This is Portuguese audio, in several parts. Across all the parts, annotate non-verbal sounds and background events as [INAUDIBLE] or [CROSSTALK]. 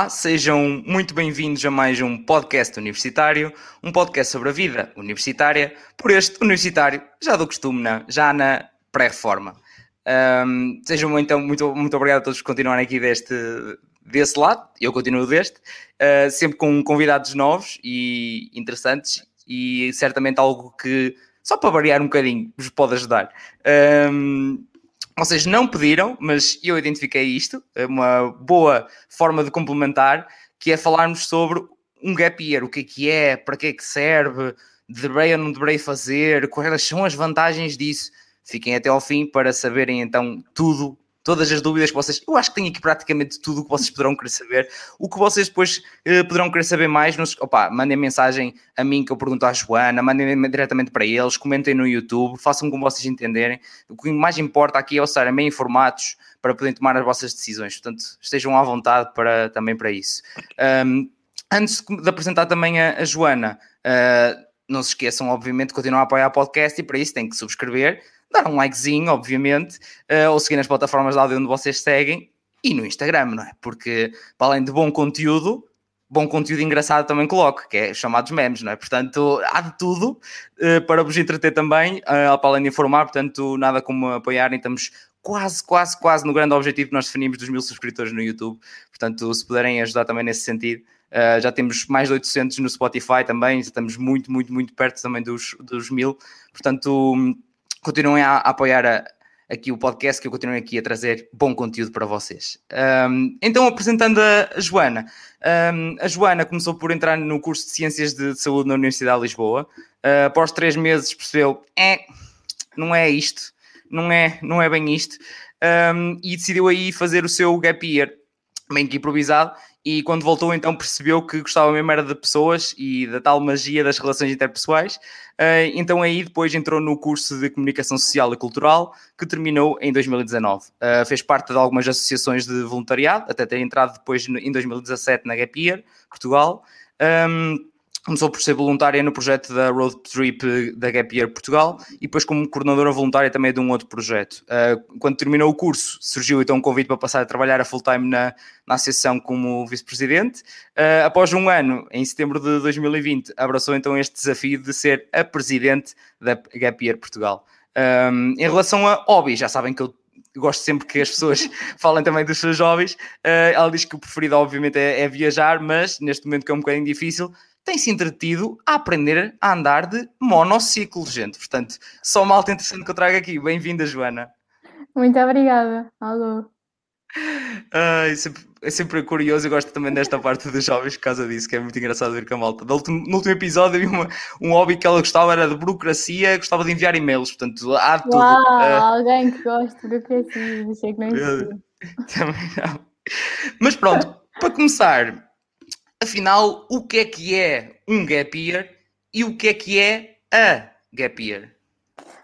Olá, sejam muito bem-vindos a mais um podcast universitário, um podcast sobre a vida universitária, por este universitário, já do costume, já na pré-reforma. Um, sejam então muito, muito obrigado a todos por continuarem aqui deste, desse lado, eu continuo deste, uh, sempre com convidados novos e interessantes e certamente algo que, só para variar um bocadinho, vos pode ajudar. Um, vocês não pediram, mas eu identifiquei isto, é uma boa forma de complementar, que é falarmos sobre um gap year, o que é que é, para que é que serve, deverei ou não deverei fazer, quais são as vantagens disso. Fiquem até ao fim para saberem então tudo todas as dúvidas que vocês. Eu acho que tenho aqui praticamente tudo o que vocês poderão querer saber. O que vocês depois eh, poderão querer saber mais, nos, opa, mandem mensagem a mim que eu pergunto à Joana, mandem diretamente para eles, comentem no YouTube, façam como vocês entenderem. O que mais importa aqui é estarem bem informados para poderem tomar as vossas decisões. Portanto, estejam à vontade para, também para isso. Um, antes de apresentar também a, a Joana, uh, não se esqueçam, obviamente, de continuar a apoiar o podcast e para isso têm que subscrever dar um likezinho, obviamente, uh, ou seguir nas plataformas de áudio onde vocês seguem e no Instagram, não é? Porque, para além de bom conteúdo, bom conteúdo engraçado também coloco, que é chamados memes, não é? Portanto, há de tudo uh, para vos entreter também, uh, para além de informar, portanto, nada como apoiarem, estamos quase, quase, quase no grande objetivo que nós definimos dos mil subscritores no YouTube, portanto, se puderem ajudar também nesse sentido, uh, já temos mais de 800 no Spotify também, estamos muito, muito, muito perto também dos, dos mil, portanto continuem a, apoiar a, aqui o podcast, que eu continuo aqui a trazer bom conteúdo para vocês. Um, então, apresentando a, Joana. Um, a Joana começou por entrar no curso de Ciências de Saúde na Universidade de Lisboa. Uh, após três meses percebeu, é, não é isto, não é, não é bem isto, um, e decidiu aí fazer o seu gap year, bem que improvisado, e quando voltou então percebeu que gostava mesmo era de pessoas e da tal magia das relações interpessoais. Uh, então aí depois entrou no curso de Comunicação Social e Cultural, que terminou em 2019. Uh, ah, fez parte de algumas associações de voluntariado, até ter entrado depois em 2017 na Gap Year, Portugal. Um, Começou por ser voluntária no projeto da Road Trip da Gap Year Portugal e depois como coordenadora voluntária também de um outro projeto. Uh, quando terminou o curso, surgiu então um convite para passar a trabalhar a full-time na, na associação como vice-presidente. Uh, após um ano, em setembro de 2020, abraçou então este desafio de ser a presidente da Gap Year Portugal. Um, em relação a hobbies, já sabem que eu gosto sempre que as pessoas [LAUGHS] falem também dos seus hobbies. Ela diz que o preferido, obviamente, é, é, viajar, mas neste momento que é um bocadinho difícil, tem-se entretido a aprender a andar de monociclo, gente. Portanto, só uma alta interessante que eu trago aqui. Bem-vinda, Joana. Muito obrigada. Alô. é, sempre, é sempre curioso, eu gosto também desta parte dos jovens por causa disso, que é muito engraçado ver com a malta. No último, no último episódio, uma, um hobby que ela gostava, era de burocracia, gostava de enviar e-mails, portanto, há de tudo. Uau, uh, alguém que gosta de burocracia, achei que não [LAUGHS] Também não. Mas pronto, para começar, Afinal, o que é que é um gap year e o que é que é a gap year?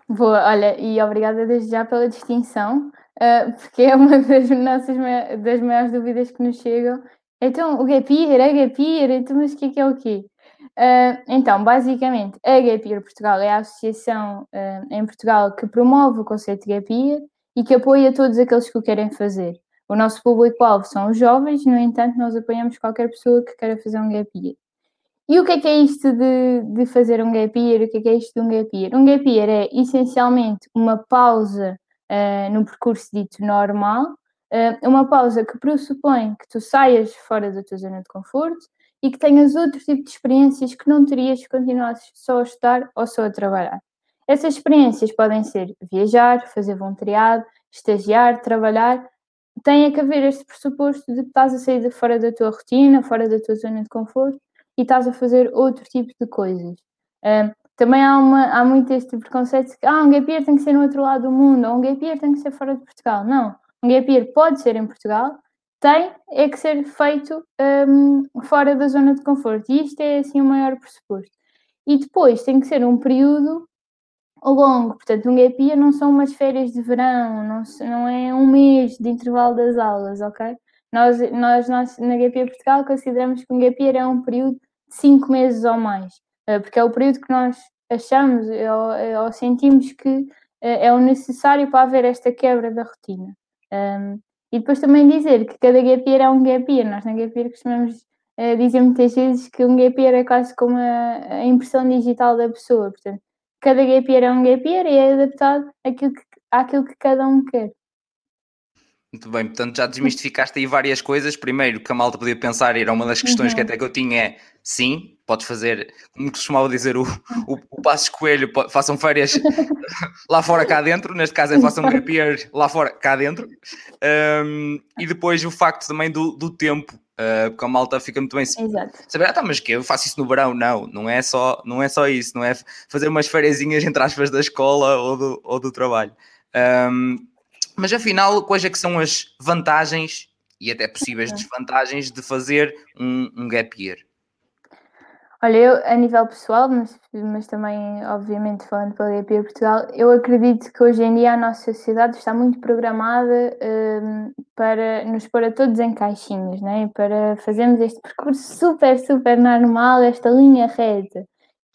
Boa, olha, e obrigada desde já pela distinção, uh, porque é uma [LAUGHS] das nossas das maiores dúvidas que nos chegam. Então, o gap year, a gap year, então, mas o que é que é o quê? Uh, então, basicamente, a Gap Year Portugal é a associação uh, em Portugal que promove o conceito de Gap Year e que apoia todos aqueles que o querem fazer. O nosso público-alvo são os jovens, no entanto, nós apoiamos qualquer pessoa que queira fazer um gap year. E o que é que é isto de, de fazer um gap year? O que é que é isto de um gap year? Um gap year é essencialmente uma pausa uh, no percurso dito normal, uh, uma pausa que pressupõe que tu saias fora da tua zona de conforto e que tenhas outro tipo de experiências que não terias se continuasses só a estudar ou só a trabalhar. Essas experiências podem ser viajar, fazer voluntariado, estagiar, trabalhar, tem que haver este pressuposto de que estás a sair de fora da tua rotina, fora da tua zona de conforto e estás a fazer outro tipo de coisas. Um, também há, uma, há muito este preconceito de que ah, um gap year tem que ser no outro lado do mundo, ou um gap year tem que ser fora de Portugal. Não, um gap year pode ser em Portugal, tem é que ser feito um, fora da zona de conforto. E isto é assim o maior pressuposto. E depois tem que ser um período longo, portanto, um gap year não são umas férias de verão, não, não é um mês de intervalo das aulas, ok? Nós, nós, nós na Gap Year Portugal consideramos que um Gap Year é um período de 5 meses ou mais, eh, porque é o período que nós achamos ou, eh, ou sentimos que eh, é o necessário para haver esta quebra da rotina. Um, E depois também dizer que cada gap year é um gap year. Nós na gap year costumamos dizer muitas vezes que um gap year é quase como a, impressão digital da pessoa. Portanto, cada gap year é um gap year e é adaptado àquilo que, àquilo que cada um quer. Muito bem, portanto já desmistificaste aí várias coisas. Primeiro, que a malta podia pensar, era uma das questões uhum. que até que eu tinha é sim, podes fazer, como costumava dizer o, o, o Passos Coelho, façam férias [LAUGHS] lá fora cá dentro, neste caso é façam gap year lá fora cá dentro. Um, e depois o facto também do, do tempo, uh, porque a malta fica muito bem Exato. saber, ah, tá, mas que eu faço isso no verão? Não, não é só, não é só isso, não é fazer umas férias entre aspas da escola ou do, ou do trabalho. Um, mas afinal, quais é que são as vantagens e até possíveis desvantagens de fazer um, um gap year? Olha, eu a nível pessoal, mas, mas também, obviamente, falando pela Year Portugal, eu acredito que hoje em dia a nossa sociedade está muito programada um, para nos pôr a todos em caixinhas, né? para fazermos este percurso super, super normal, esta linha reta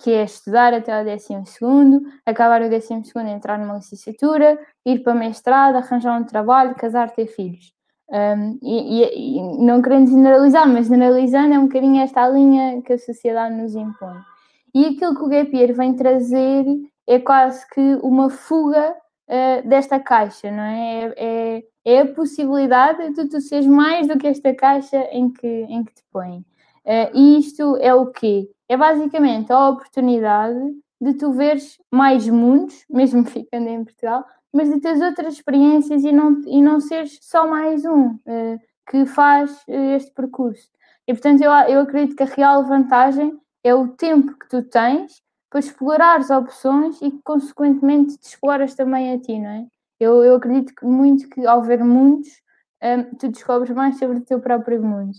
que é estudar até décimo segundo, acabar o décimo segundo, entrar numa licenciatura, ir para mestrado, arranjar um trabalho, casar, ter filhos. Um, e, e, não querendo generalizar, mas generalizando é um bocadinho esta linha que a sociedade nos impõe. E aquilo que o Gap Year vem trazer é quase que uma fuga uh, desta caixa, não é? É, é? é, a possibilidade de tu seres mais do que esta caixa em que, em que te põe. Uh, e isto é o quê? é basicamente a oportunidade de tu veres mais mundos, mesmo [LAUGHS] ficando em Portugal, mas de teres outras experiências e não, e não seres só mais um uh, que faz uh, este percurso. E portanto, eu, eu acredito que a real vantagem é o tempo que tu tens para explorar as opções e que, consequentemente, te exploras também a ti, não é? Eu, eu acredito que muito que ao ver mundos, um, eh, tu descobres mais sobre o teu próprio mundo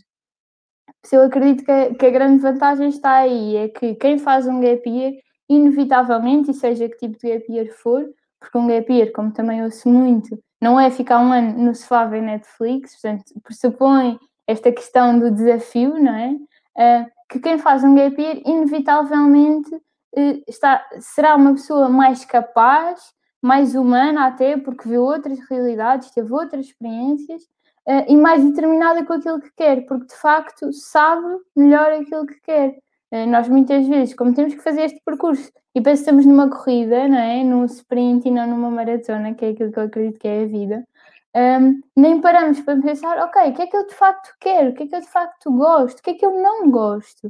eu acredito que a, que a, grande vantagem está aí, é que quem faz um gap year, inevitavelmente, e seja que tipo de gap year for, porque um gap year, como também ouço muito, não é ficar um ano no sofá ver Netflix, portanto, pressupõe esta questão do desafio, não é? Uh, que quem faz um gap year, inevitavelmente, uh, está, será uma pessoa mais capaz, mais humana até, porque viu outras realidades, teve outras experiências, uh, e mais determinada com aquilo que quer, porque de facto sabe melhor aquilo que quer. Uh, nós muitas vezes, como temos que fazer este percurso e estamos numa corrida, não é? num sprint e não numa maratona, que é aquilo que eu acredito que é a vida, um, nem paramos para pensar, ok, o que é que eu de facto quero, o que é que eu de facto gosto, o que é que eu não gosto.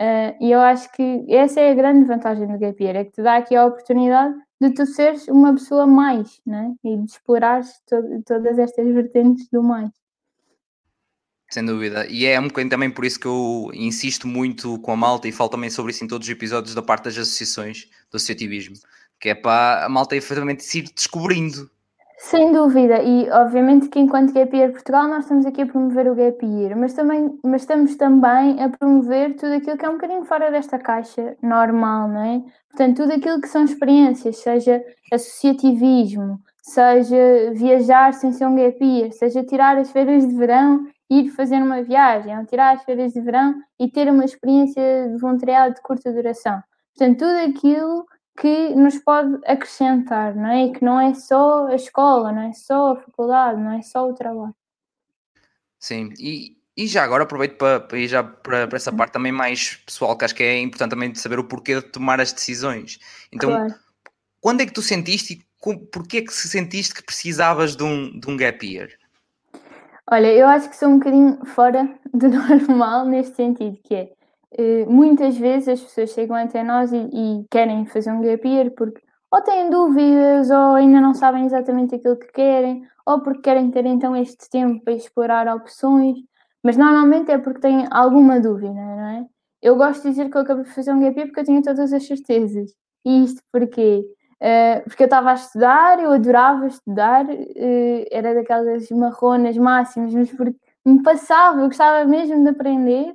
Uh, e eu acho que essa é a grande vantagem do Gap é que te dá aqui a oportunidade de tu seres uma pessoa mais, né? E de explorares to todas estas vertentes do mais. Sem dúvida. E é um bocadinho também por isso que eu insisto muito com a malta e falo também sobre isso em todos os episódios da parte das associações do associativismo, que é para a malta efetivamente se ir descobrindo sem dúvida, e obviamente que enquanto Gap Year Portugal nós estamos aqui a promover o Gap Year, mas, também, mas estamos também a promover tudo aquilo que é um bocadinho fora desta caixa normal, não é? Portanto, tudo aquilo que são experiências, seja associativismo, seja viajar sem ser um Gap Year, seja tirar as férias de verão ir fazer uma viagem, ou tirar as férias de verão e ter uma experiência de voluntariado de curta duração. Portanto, tudo aquilo que nos pode acrescentar, não é? E que não é só a escola, não é só a faculdade, não é só o trabalho. Sim, e, e já agora aproveito para, para ir já para, para, essa parte também mais pessoal, que acho que é importante também saber o porquê de tomar as decisões. Então, claro. quando é que tu sentiste e porquê é que se sentiste que precisavas de um, de um gap year? Olha, eu acho que sou um bocadinho fora do [LAUGHS] normal neste sentido, que é eh, muitas vezes as pessoas chegam até nós e, e, querem fazer um gap year porque ou têm dúvidas ou ainda não sabem exatamente aquilo que querem ou porque querem ter então este tempo para explorar opções, mas normalmente é porque têm alguma dúvida, não é? Eu gosto de dizer que eu acabei de fazer um gap year porque eu tinha todas as certezas. E isto porquê? Uh, porque eu estava a estudar, eu adorava estudar, uh, era daquelas marronas máximas, mas porque me passava, eu gostava mesmo de aprender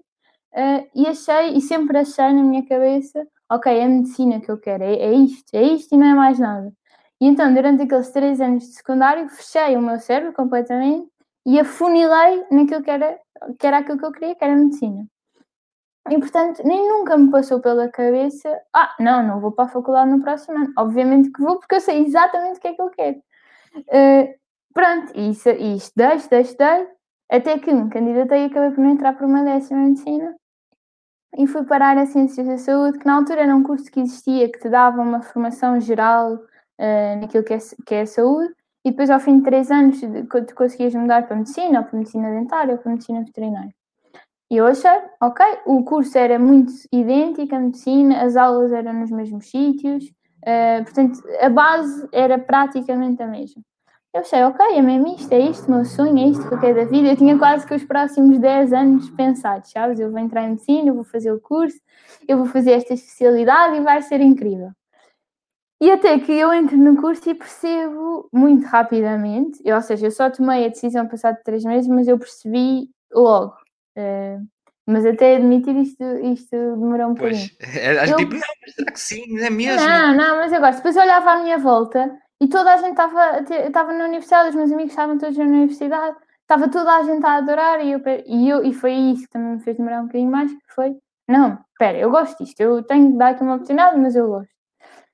Uh, e achei, e sempre achei na minha cabeça, ok, é a medicina que eu quero, é, é isto, é isto e não é mais nada. E então, durante aqueles três anos de secundário, fechei o meu cérebro completamente e afunilei naquilo que era, que era aquilo que eu queria, que era medicina. E portanto, nem nunca me passou pela cabeça, ah, não, não vou para a faculdade no próximo ano. Obviamente que vou, porque eu sei exatamente o que é que eu quero. Uh, pronto, e, isso, estudei, estudei, estudei, até que me candidatei e acabei por não entrar por uma décima em medicina e fui parar a Ciências da Saúde, que na altura era um curso que existia, que te dava uma formação geral uh, naquilo que é, que é a saúde, e depois ao fim de três anos tu conseguias mudar para Medicina, ou para Medicina Dentária, ou para Medicina Veterinária. E eu achei, ok, o curso era muito idêntico à Medicina, as aulas eram nos mesmos sítios, uh, portanto a base era praticamente a mesma. Eu achei, ok, é mesmo isto, é isto, o meu sonho, é isto que eu quero da vida. Eu tinha quase que os próximos 10 anos pensados, sabes? Eu vou entrar em medicina, eu vou fazer o curso, eu vou fazer esta especialidade e vai ser incrível. E até que eu entro no curso e percebo muito rapidamente, eu, ou seja, eu só tomei a decisão passado três meses, mas eu percebi logo. Uh, mas até admitir isto, isto demorou um pois, bocadinho. [LAUGHS] É, eu, tipo, não, mas será que sim? É mesmo? Não, não, mas agora, depois eu olhava à minha volta e toda a gente estava na universidade, os meus amigos estavam todos na universidade, estava toda a gente a adorar e eu, e eu e foi isso que também me fez demorar um bocadinho mais, que foi, não, espera, eu gosto disto, eu tenho que dar aqui uma oportunidade, mas eu gosto.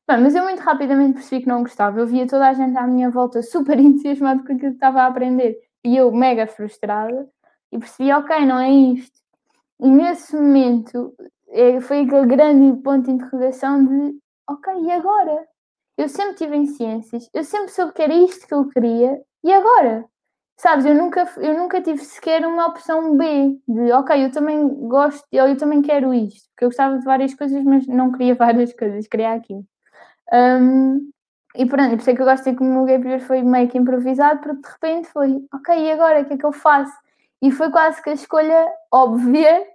Bem, mas eu muito rapidamente percebi que não gostava, eu via toda a gente à minha volta super [LAUGHS] entusiasmado com aquilo que estava a aprender e eu mega frustrada e percebi, ok, não é isto. E nesse momento é, foi aquele grande ponto de interrogação de, ok, e agora? eu sempre tive em ciências, eu sempre soube que era isto que eu queria, e agora? Sabes, eu nunca, eu nunca tive sequer uma opção B, de ok, eu também gosto, eu, eu também quero isto, porque eu gostava de várias coisas, mas não queria [LAUGHS] várias coisas, queria aquilo. Um, e pronto, por isso é que eu gosto de que o meu gap foi meio que improvisado, porque de repente foi, ok, e agora, o que é que eu faço? E foi quase que a escolha óbvia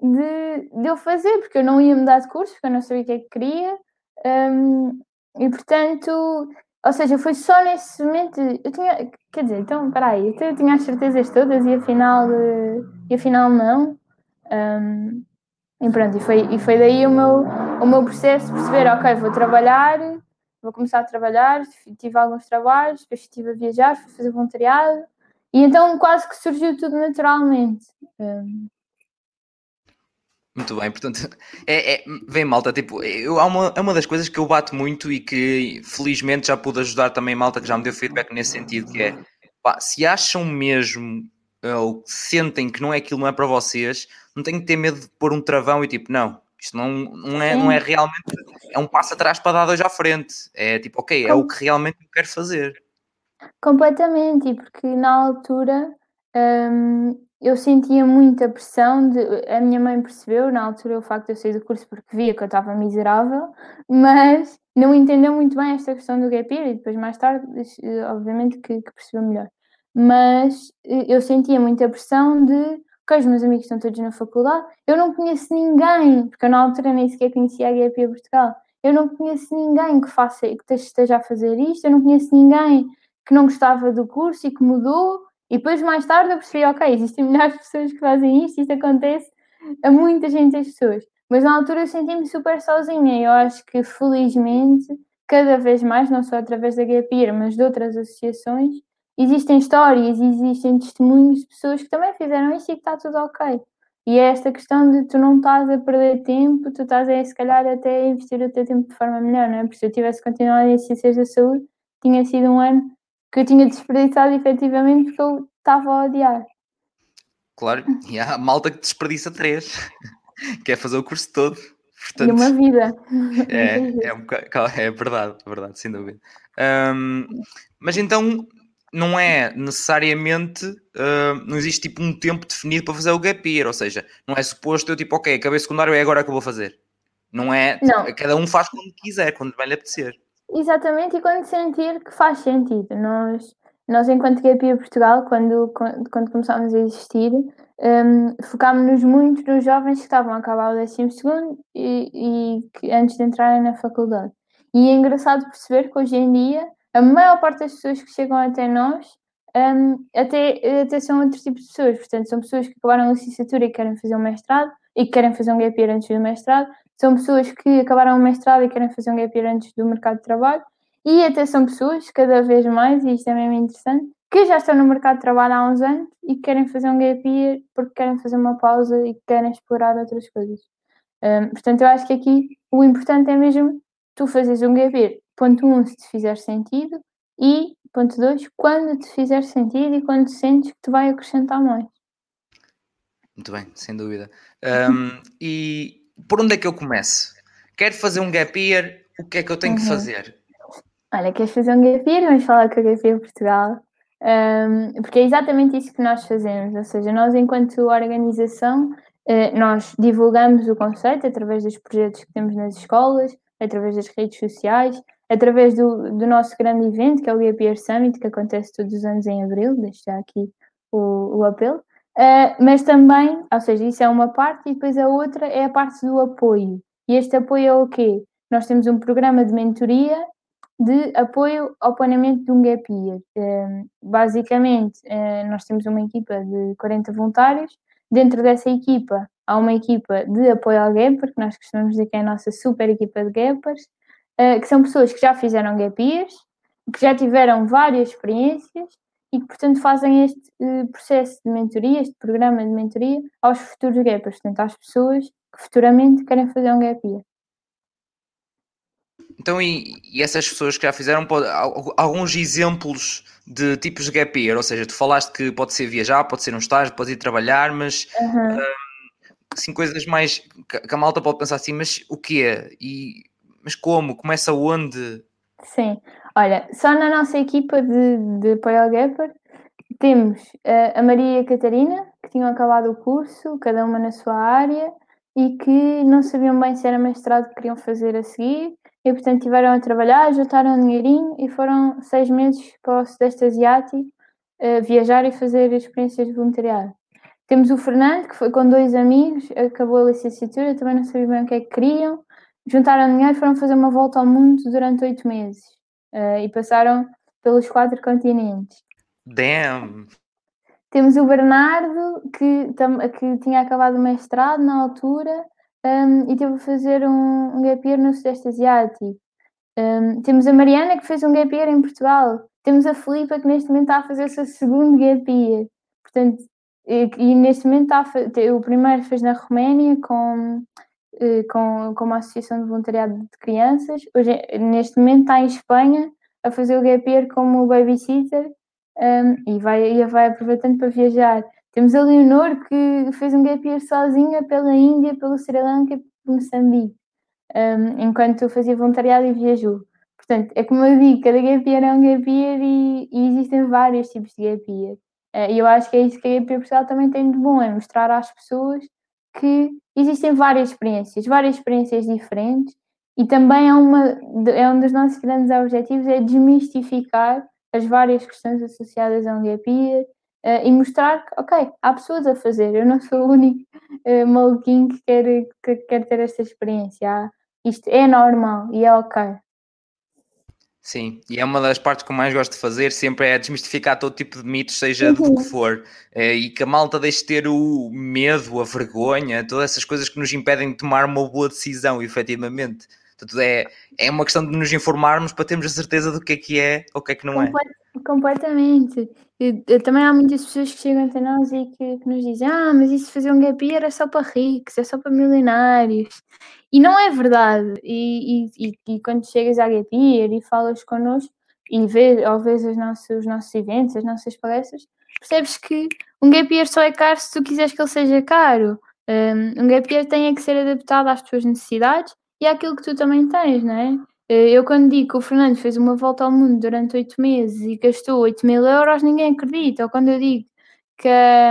de, de eu fazer, porque eu não ia mudar de curso, porque eu não sabia o que é que queria. Um, e portanto, ou seja, foi só nesse momento. Eu tinha, quer dizer, então, peraí, então eu tinha as certezas todas e afinal, e afinal não. Um, e pronto, e foi, e foi daí o meu, o meu processo de perceber: ok, vou trabalhar, vou começar a trabalhar. Tive alguns trabalhos, depois estive a viajar, fui fazer voluntariado, e então quase que surgiu tudo naturalmente. Um, muito bem, portanto, é, é, vem malta, tipo, eu, há uma, é uma das coisas que eu bato muito e que felizmente já pude ajudar também malta que já me deu feedback nesse sentido, que é, pá, se acham mesmo eh, ou sentem que não é aquilo, não é para vocês, não têm que ter medo de pôr um travão e tipo, não, isto não, não, é, não é realmente, é um passo atrás para dar dois à frente, é tipo, ok, é o que realmente eu quero fazer. Completamente, e porque na altura... Hum, eu sentia muita pressão de, a minha mãe percebeu na altura o facto de eu sair do curso porque via que eu estava miserável, mas não entendeu muito bem esta questão do gap year e depois mais tarde, obviamente que, que percebeu melhor. Mas eh, eu sentia muita pressão de ok, os meus amigos estão todos na faculdade, eu não conheço ninguém, porque eu na altura nem sequer conhecia a Gap Year Portugal, eu não conheço ninguém que faça, que esteja a fazer isto, eu não conheço ninguém que não gostava do curso e que mudou e depois, mais tarde, eu percebi, ok, existem milhares de pessoas que fazem isto, isto acontece a muita gente as pessoas. Mas na altura eu senti-me super sozinha e eu acho que, felizmente, cada vez mais, não só através da Gapir, mas de outras associações, existem histórias, existem testemunhos de pessoas que também fizeram isto e que está tudo ok. E é esta questão de tu não estás a perder tempo, tu estás a, se calhar, até a investir o teu tempo de forma melhor, não é? Porque se eu tivesse continuado em Ciências da Saúde, tinha sido um ano que eu tinha desperdiçado efetivamente porque eu estava a odiar. Claro, [LAUGHS] e há malta que desperdiça três, [LAUGHS] quer fazer o curso todo. Portanto, e [LAUGHS] uma vida. É, é, um é verdade, verdade, sem dúvida. Um, mas então não é necessariamente, uh, não existe tipo um tempo definido para fazer o gap year, ou seja, não é suposto eu tipo, ok, acabei secundário, é agora que eu vou fazer. Não é, não. cada um faz quando quiser, quando vai lhe apetecer. Exatamente, e quando sentir que faz sentido. Nós, nós enquanto GPA Portugal, quando, quando começámos a existir, um, focámos-nos muito nos jovens que estavam a acabar o 12 e, e que antes de entrarem na faculdade. E é engraçado perceber que hoje em dia a maior parte das pessoas que chegam até nós um, até, até são outros tipos de pessoas, portanto, são pessoas que acabaram a licenciatura e querem fazer um mestrado e que querem fazer um gap year antes do mestrado, são pessoas que acabaram o mestrado e querem fazer um gap year antes do mercado de trabalho, e até são pessoas, cada vez mais, e isto é mesmo interessante, que já estão no mercado de trabalho há uns anos e que querem fazer um gap year porque querem fazer uma pausa e querem explorar outras coisas. Um, portanto, eu acho que aqui o importante é mesmo tu fazeres um gap year, ponto um, se te fizer sentido, e ponto 2, quando te fizer sentido e quando sentes que te vai acrescentar mais. Muito bem, sem dúvida. Um, [LAUGHS] e por onde é que eu começo? Quero fazer um gap year, o que é que eu tenho uhum. que fazer? Olha, queres fazer um gap year? Vamos falar com a Gap Year Portugal. Um, porque é exatamente isso que nós fazemos, ou seja, nós enquanto organização, eh, nós divulgamos o conceito através dos projetos que temos nas escolas, através das redes sociais, através do, do nosso grande evento, que é o Gap Year Summit, que acontece todos os anos em abril, deixo já aqui o, o apelo. Uh, mas também, ou seja, isso é uma parte e depois a outra é a parte do apoio. E este apoio é o quê? Nós temos um programa de mentoria de apoio ao planeamento de um gap year. Uh, basicamente, uh, nós temos uma equipa de 40 voluntários. Dentro dessa equipa, há uma equipa de apoio ao gapper, que nós costumamos dizer que é a nossa super equipa de gappers, que são pessoas que já fizeram gap years, que já tiveram várias experiências e que, portanto, fazem este uh, processo de mentoria, este programa de mentoria aos futuros gappers, portanto, às pessoas que futuramente querem fazer um gap year. Então, e, e, essas pessoas que já fizeram pode, alguns exemplos de tipos de gap year, ou seja, tu falaste que pode ser viajar, pode ser um estágio, pode ir trabalhar, mas uhum. assim, coisas mais que a malta pode pensar assim, mas o que é? E, mas como? Começa onde? Sim, Olha, só na nossa equipa de, de Gapper temos uh, a Maria e a Catarina, que tinham acabado o curso, cada uma na sua área, e que não sabiam bem se era mestrado que queriam fazer a seguir, e portanto tiveram a trabalhar, juntaram um dinheirinho e foram seis meses para o Sudeste Asiático uh, viajar e fazer experiências de voluntariado. Temos o Fernando, que foi com dois amigos, acabou a licenciatura, também não sabiam bem o que é que queriam, juntaram dinheiro e foram fazer uma volta ao mundo durante oito meses uh, e passaram pelos quatro continentes. Damn! Temos o Bernardo, que, que tinha acabado o mestrado na altura um, e teve a fazer um, um gap year no Sudeste Asiático. Um, temos a Mariana, que fez um gap year em Portugal. Temos a Filipa, que neste momento está a fazer o seu segundo gap year. Portanto, e, e neste momento está a, o primeiro fez na Roménia com com, com uma associação de voluntariado de crianças. Hoje, neste momento está em Espanha a fazer o gap year como babysitter um, e, vai, e vai aproveitando para viajar. Temos a Leonor que fez um gap year sozinha pela Índia, pelo Sri Lanka e pelo Moçambique, um, enquanto fazia voluntariado e viajou. Portanto, é como eu digo, cada gap year é um gap year e, e existem vários tipos de gap year. Uh, e eu acho que é isso que a Gap Year Portugal também tem de bom, é mostrar às pessoas que existem várias experiências, várias experiências diferentes e também é, uma, é um dos nossos grandes objetivos é desmistificar as várias questões associadas a gap year uh, e mostrar que, ok, há pessoas a fazer, eu não sou o único uh, maluquinho que quer, que quer ter esta experiência. Isto é normal e é ok. Sim, e é uma das partes que eu mais gosto de fazer, sempre é desmistificar todo tipo de mitos, seja do que uhum. for, é, e que a malta deixe de ter o medo, a vergonha, todas essas coisas que nos impedem de tomar uma boa decisão, efetivamente. Portanto, é, é uma questão de nos informarmos para termos a certeza do que é que é ou o que é que não é. Completamente. Eu, também há muitas pessoas que chegam até nós e que, que, nos dizem: Ah, mas isso fazer um gap year é só para ricos, é só para milionários. E não é verdade. E, e, e, e quando chegas à Gap Year e falas connosco e vês, ou vês os nossos, os nossos eventos, as nossas palestras, percebes que um Gap Year só é caro se tu quiseres que ele seja caro. Um, um Gap Year tem é que ser adaptado às tuas necessidades e àquilo que tu também tens, não é? Eh, eu quando digo que o Fernando fez uma volta ao mundo durante oito meses e gastou 8 mil euros, ninguém acredita. Ou quando eu digo que,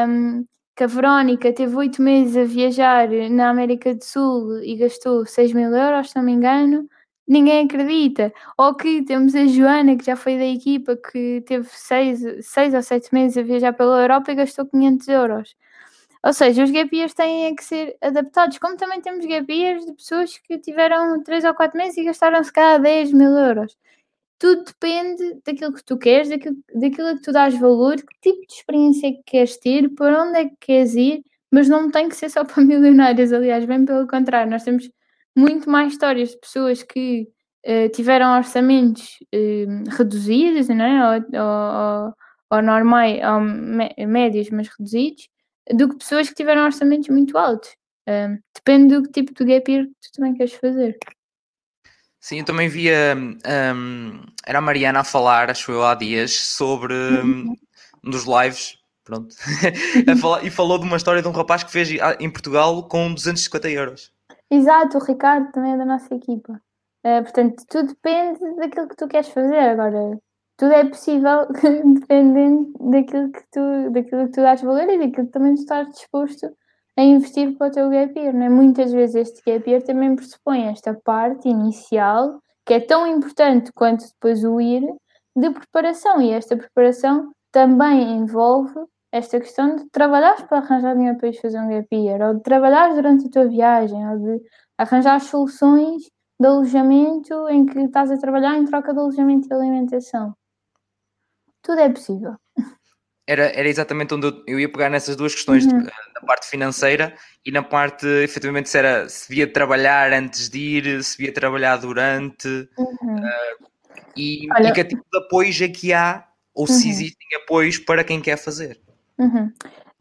um, que a Verónica teve oito meses a viajar na América do Sul e gastou 6 mil euros, se não me engano, ninguém acredita. Ou que temos a Joana, que já foi da equipa, que teve seis, seis ou sete meses a viajar pela Europa e gastou 500 euros. Ou seja, os gap têm que ser adaptados, como também temos gap de pessoas que tiveram 3 ou 4 meses e gastaram se cada 10 mil euros tudo depende daquilo que tu queres, daquilo, daquilo que tu dás valor, que tipo de experiência é que queres ter, para onde é que queres ir, mas não tem que ser só [LAUGHS] para milionários, aliás, bem pelo contrário, nós temos muito mais histórias de pessoas que uh, tiveram orçamentos uh, reduzidos, não é? ou, ou, ou normais, ou médios, mas reduzidos, do que pessoas que tiveram orçamentos muito altos. Uh, depende do tipo de gap year que tu também queres fazer. Sim, eu também via. Um, era a Mariana a falar, acho eu, há dias, sobre um, um dos lives. Pronto. [LAUGHS] falar, e falou de uma história de um rapaz que fez em Portugal com 250 euros. Exato, o Ricardo também é da nossa equipa. Uh, portanto, tudo depende daquilo que tu queres fazer. Agora, tudo é possível [LAUGHS] dependendo daquilo que tu, daquilo que tu dás valor e daquilo que também estás disposto a investir para o teu gap year, não é? Muitas vezes este gap year também pressupõe esta parte inicial, que é tão importante quanto depois o ir, de preparação. E esta preparação também envolve esta questão de trabalhar para arranjar dinheiro para fazer um gap year, ou de trabalhar durante a tua viagem, ou de arranjar soluções de alojamento em que estás a trabalhar em troca de alojamento e alimentação. Tudo é possível. Era, era exatamente onde eu, eu ia pegar nessas duas questões, uhum. na parte financeira e na parte, efetivamente, se, era, se via trabalhar antes de ir, se via trabalhar durante, uhum. uh, e, Olha... e que tipo de apoios é que há, ou se uhum. existem apoios para quem quer fazer. Uhum.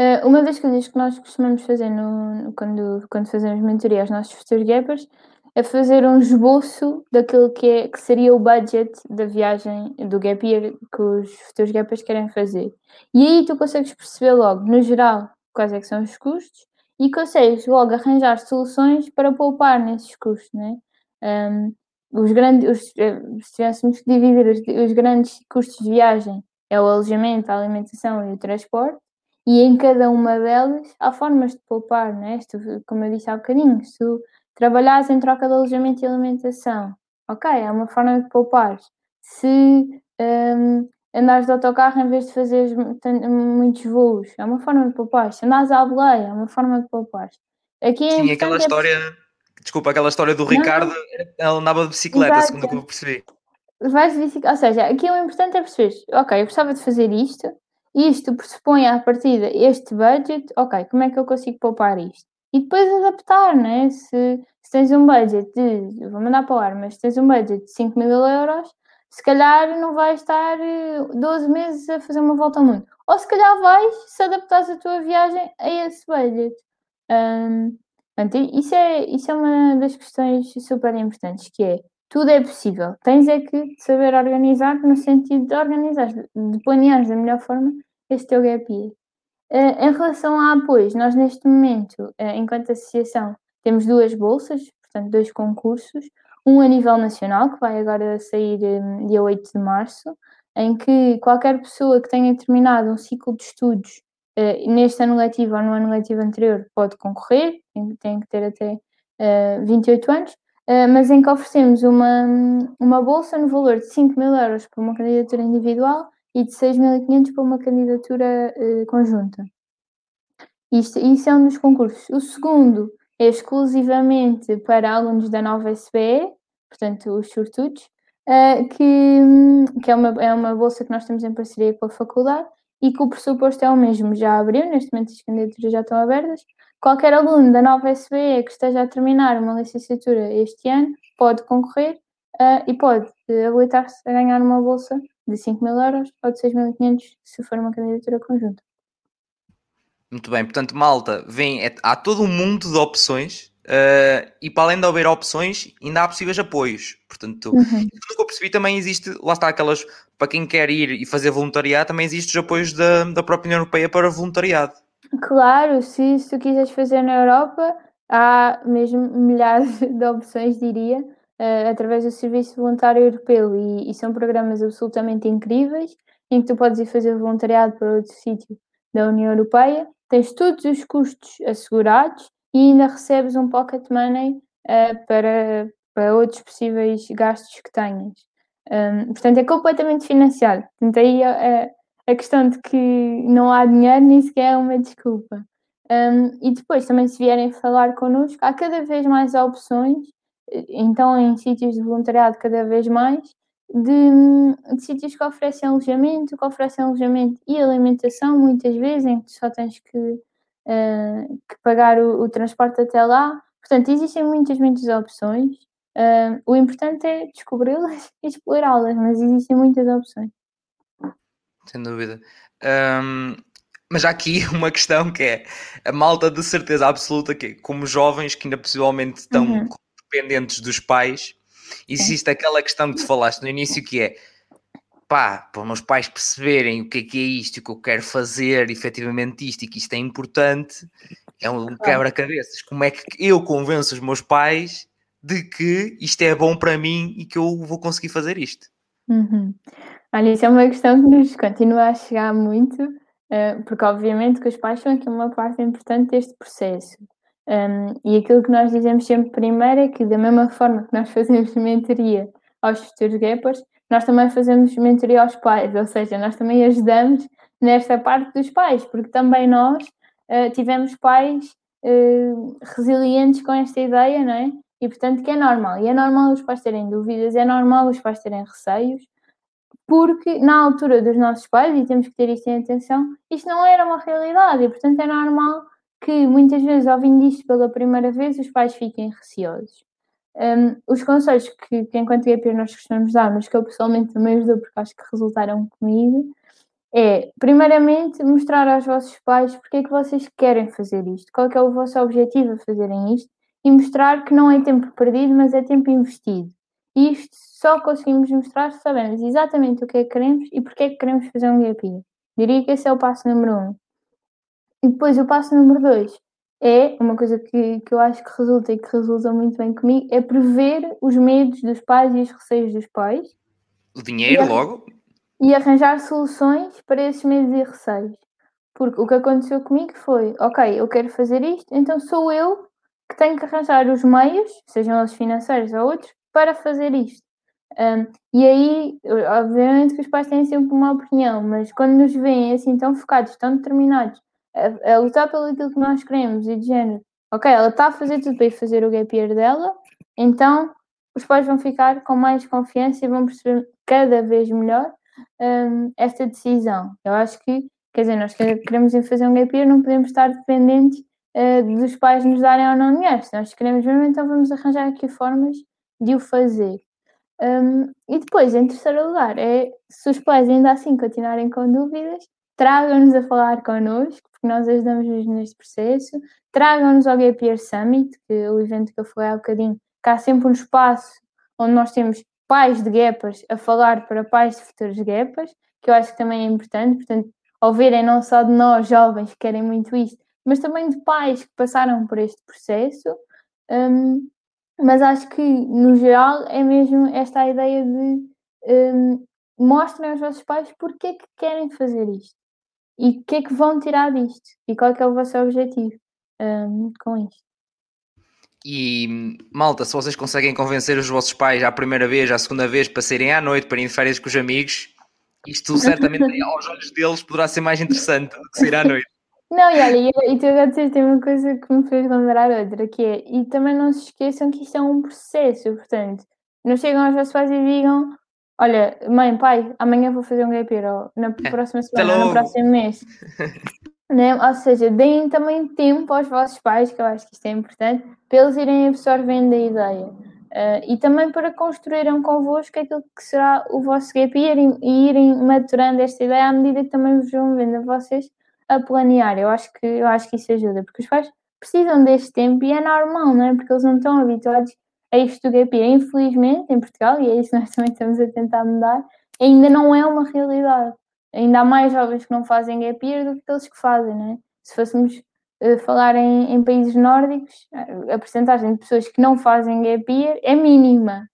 Uh, uma das coisas que nós costumamos fazer no, quando, quando fazemos mentoria aos nossos futuros gappers a fazer um esboço daquilo que, é, que seria o budget da viagem do gap year que os futuros gapers querem fazer. E aí tu consegues perceber logo, no geral, quais é são os custos e consegues logo arranjar soluções para poupar nesses custos, né? Um, os grandes, os, eh, se tivéssemos que dividir os, os grandes custos de viagem é o alojamento, a alimentação e o transporte, e em cada uma delas há formas de poupar, né? como eu disse há bocadinho, se tu Trabalhares em troca de alojamento e alimentação. Ok, é uma forma de poupar. Se um, andares de autocarro em vez de fazer muitos voos, é uma forma de poupar. Se andares à boleia, é uma forma de poupar. Aqui é Sim, aquela é história, desculpa, aquela história do Ricardo, ele andava de bicicleta, Exato. segundo o que eu percebi. Vais de bicicleta, ou seja, aqui o importante é perceber, ok, eu gostava de fazer isto, isto pressupõe à partida este budget, ok, como é que eu consigo poupar isto? E depois adaptar, né? Se, se tens um budget de, vou mandar para o ar, mas se tens um budget de 5 mil euros, se calhar não vais estar 12 eh, meses a fazer uma volta ao mundo. Ou se calhar vais se adaptares a tua viagem a esse budget. Um, portanto, isso é, isso é uma das questões super importantes, que é tudo é possível. Tens é que saber organizar no sentido de organizar, de planear da melhor forma este teu gap year. Uh, em relação a apoios, nós neste momento, uh, enquanto associação, temos duas bolsas, portanto, dois concursos. Um a nível nacional, que vai agora sair um, dia 8 de março, em que qualquer pessoa que tenha terminado um ciclo de estudos neste ano letivo ou no ano letivo anterior pode concorrer, tem, que ter até uh, 28 anos, mas em que oferecemos uma, uma bolsa no valor de 5 mil euros para uma candidatura individual e de 6.500 para uma candidatura uh, conjunta. Isto, isso é um dos concursos. O segundo é exclusivamente para alunos da nova SBE, portanto, os sortudos, uh, que, que é, uma, é uma bolsa que nós temos em parceria com a faculdade e que o pressuposto é o mesmo. Já abriu, neste momento as candidaturas já estão abertas. Qualquer aluno da nova SBE que esteja a terminar uma licenciatura este ano pode concorrer uh, e pode habilitar-se a ganhar uma bolsa de 5 mil euros ou de 6.500 se for uma candidatura conjunta. Muito bem, portanto, malta, vem, é, há todo um mundo de opções uh, e para além de haver opções, ainda há possíveis apoios. Portanto, uhum. que eu percebi, também existe, lá está aquelas, para quem quer ir e fazer voluntariado, também existem os apoios da, da própria União Europeia para voluntariado. Claro, se, se tu quiseres fazer na Europa, há mesmo milhares [LAUGHS] de opções, diria, uh, através do Serviço Voluntário Europeu e, e são programas absolutamente incríveis em que tu podes ir fazer voluntariado para outro sítio da União Europeia tens todos os custos assegurados e ainda recebes um pocket money uh, para, para outros possíveis gastos que tenhas. Um, portanto, é completamente financiado. Portanto, aí a, a, questão de que não há dinheiro nem sequer é uma desculpa. Um, e depois, também, se vierem falar connosco, há cada vez mais opções, então, em sítios de voluntariado, cada vez mais, de, de sítios que oferecem alojamento, que oferecem alojamento e alimentação, muitas vezes, em que só tens que, uh, que pagar o, o, transporte até lá. Portanto, existem muitas, muitas opções. Uh, o importante é descobri-las [LAUGHS] e explorá-las, mas existem muitas opções. Sem dúvida. Um, mas há aqui [LAUGHS] uma questão que é a malta de certeza absoluta que, como jovens que ainda possivelmente estão uhum. Dependentes dos pais, Existe Sim. aquela questão que tu falaste no início que é pá, para os meus pais perceberem o que é que é isto, o que eu quero fazer, efetivamente isto, e que isto é importante, é um quebra-cabeças. Como é que eu convenço os meus pais de que isto é bom para mim e que eu vou conseguir fazer isto? Uhum. Olha, isso é uma questão que nos continua a chegar muito, uh, porque obviamente que os pais são aqui uma parte importante deste processo. Um, e aquilo que nós dizemos sempre primeiro é que, da mesma forma que nós [LAUGHS] fazemos mentoria aos futuros gappers, nós também fazemos mentoria aos pais, ou seja, nós também ajudamos nesta parte dos pais, porque também nós uh, tivemos pais uh, resilientes com esta ideia, não é? E portanto que é normal. E é normal os pais terem dúvidas, é normal os pais terem receios, porque na altura dos nossos pais, e temos que ter isto em atenção, isto não era uma realidade, e portanto é normal que muitas vezes, ouvindo isto pela primeira vez, os pais fiquem receosos. Um, os conselhos que, que enquanto GP nós costumamos dar, mas que eu pessoalmente também os dou porque acho que resultaram comigo, é, primeiramente, mostrar aos vossos pais porque é que vocês querem fazer isto, qual é, o vosso objetivo a fazerem isto, e mostrar que não é tempo perdido, mas é tempo investido. Isto só conseguimos mostrar se sabemos exatamente o que é que queremos e porque é que queremos fazer um GP. Diria que esse é o passo número um. E depois o passo número dois é uma coisa que, que eu acho que resulta e que resulta muito bem comigo, é prever os medos dos pais e os receios dos pais. O dinheiro, e logo. E arranjar soluções para esses medos e receios. Porque o que aconteceu comigo foi, ok, eu quero fazer isto, então sou eu que tenho que arranjar os meios, sejam eles financeiros ou outros, para fazer isto. Um, e aí, obviamente que os pais têm sempre uma opinião, mas quando nos veem assim tão focados, tão determinados a, a lutar pelo aquilo que nós queremos e de género, ok, ela está a fazer tudo para ir fazer o gap year dela, então os pais vão ficar com mais confiança e vão perceber cada vez melhor um, esta decisão. Eu acho que, quer dizer, nós queremos fazer um gap year, não podemos estar dependentes uh, dos pais nos darem ou não dinheiro. Se nós queremos mesmo, então vamos arranjar aqui formas de o fazer. Um, e depois, em terceiro lugar, é se os pais ainda assim continuarem com dúvidas, tragam-nos a falar connosco, porque nós ajudamos mesmo neste processo. Tragam-nos ao Year Summit, que é o evento que eu falei há bocadinho, que há sempre um espaço onde nós temos pais de gapas a falar para pais de futuros gapas, que eu acho que também é importante, portanto, ouvirem não só de nós jovens que querem muito isto, mas também de pais que passaram por este processo. Um, mas acho que, no geral, é mesmo esta ideia de um, mostrem aos vossos pais porque é que querem fazer isto e o que é que vão tirar disto e qual é, é o vosso objetivo um, com isto. E malta, se vocês conseguem convencer os vossos pais à primeira vez, à segunda vez, para saírem à noite, para irem de férias com os amigos, isto [LAUGHS] certamente aos olhos deles poderá ser mais interessante do que sair à noite. Não, e olha, e, tu agora tem uma coisa que me fez lembrar outra, que é, e também não se esqueçam que isto é um processo, portanto, não chegam aos vossos pais e digam, olha, mãe, pai, amanhã vou fazer um gap year, ou na [LAUGHS] próxima semana, ou no próximo mês. [LAUGHS] né? Ou seja, deem também tempo aos vossos pais, que eu acho que isto é importante, para eles irem absorvendo a ideia. Uh, e também para construírem convosco aquilo que será o vosso gap year e, e irem maturando esta ideia à medida que também vos vão vendo a vocês a planear. Eu acho que, eu acho que isso ajuda, porque os pais precisam deste tempo e é normal, não é? Porque eles não estão habituados a isto do gap year. Infelizmente, em Portugal, e é isso que nós [LAUGHS] também estamos a tentar mudar, ainda não é uma realidade. Ainda há mais jovens que não fazem gap year do que aqueles que fazem, não é? Se fôssemos uh, falar em, em, países nórdicos, a porcentagem de pessoas que não fazem gap year é mínima.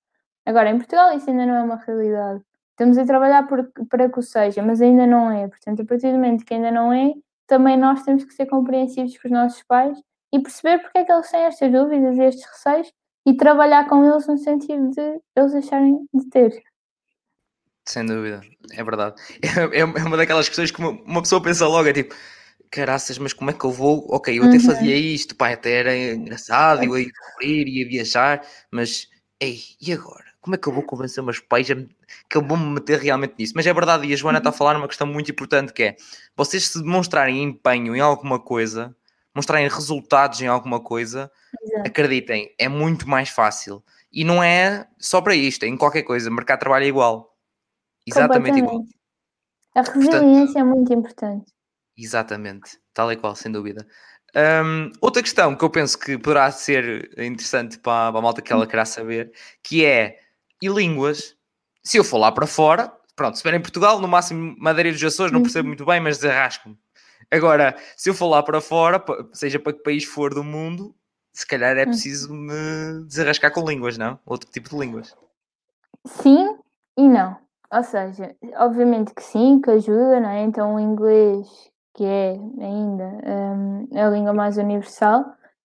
Agora, em Portugal isso ainda não é uma realidade. Estamos a trabalhar por, para que o seja, mas ainda não é. Portanto, a partir do momento que ainda não é, também nós temos que ser compreensivos com os nossos pais e perceber porque é que eles têm estas dúvidas e estes receios e trabalhar com eles no sentido de eles deixarem de ter. Sem dúvida, é verdade. É, é uma daquelas questões que uma, pessoa pensa logo, é tipo, caraças, mas como é que eu vou? Ok, eu até uhum. fazia isto, pá, até era engraçado, eu ia correr, ia viajar, mas, ei, e agora? Como é que eu vou convencer meus pais a, que eu vou me meter realmente nisso? Mas é verdade, e a Joana está a uhum. falar uma questão muito importante que é, vocês se demonstrarem empenho em alguma coisa, mostrarem resultados em alguma coisa, Exato. acreditem, é muito mais fácil. E não é só para isto, é em qualquer coisa, mercado de trabalho é igual. Exatamente igual. A resiliência Portanto, é muito importante. Exatamente, tal e qual, sem dúvida. Um, outra questão que eu penso que poderá ser interessante para, para a malta que ela querá saber, que é E línguas, se eu for lá para fora, pronto, se vier em Portugal, no máximo Madeira dos Açores, não percebo uhum. muito bem, mas desarrasco-me. Agora, se eu for lá para fora, seja para que país for do mundo, se calhar é hum. preciso me desarrascar com línguas, não? Outro tipo de línguas. Sim e não. Ou seja, obviamente que sim, que ajuda, não é? Então o inglês, que é ainda um, a língua mais universal,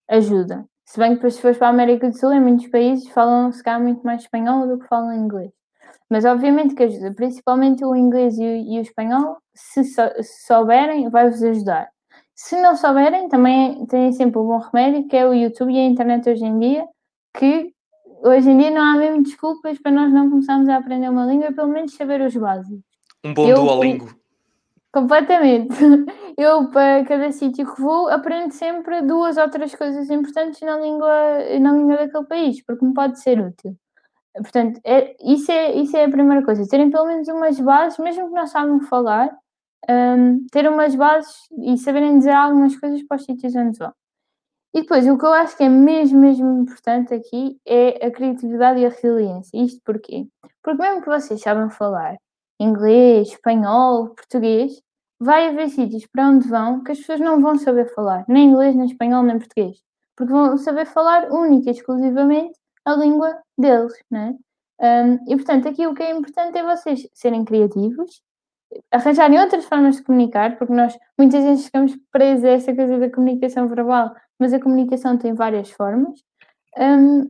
ajuda. Se bem que depois se fores para a América do Sul, em muitos países falam se calhar muito mais espanhol do que falam inglês. Mas obviamente que ajuda, principalmente o inglês e o, e o espanhol, se, so, se souberem, vai-vos ajudar. Se não souberem, também têm sempre um bom remédio, que é o YouTube e a internet hoje em dia, que hoje em dia não há mesmo desculpas para nós não começarmos a aprender uma língua, pelo menos saber os básicos. Um bom eu, Duolingo. Completamente. [LAUGHS] Eu, para cada sítio que vou, aprendo sempre duas ou três coisas importantes na língua, na língua daquele país, porque me pode ser útil. Portanto, é, isso, é, isso é a primeira coisa. Terem pelo menos umas bases, mesmo que não saibam falar, um, ter umas bases e saberem dizer algumas coisas para os sítios onde vão. E depois, o que eu acho que é mesmo, mesmo importante aqui é a criatividade e a resiliência. Isto porquê? Porque mesmo que vocês saibam falar inglês, espanhol, português, vai haver sítios para onde vão que as pessoas não vão saber falar, nem inglês, nem espanhol, nem português. Porque vão saber falar única e exclusivamente a língua deles, né? Um, e portanto, aqui o que é importante é vocês serem criativos, arranjarem outras formas de comunicar, porque nós muitas vezes ficamos presos a essa coisa da comunicação verbal, mas a comunicação tem várias formas. Um,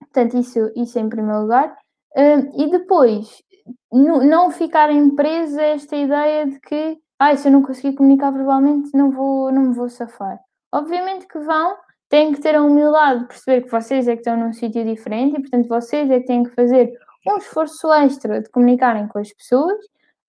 portanto, isso, isso em primeiro lugar. Um, e depois, não ficarem presos a esta ideia de que ah, se eu não conseguir comunicar verbalmente, não, vou, não me vou safar. Obviamente que vão, têm que ter a humildade de perceber que vocês é que estão num sítio diferente e, portanto, vocês é que têm que fazer um esforço extra de comunicarem com as pessoas,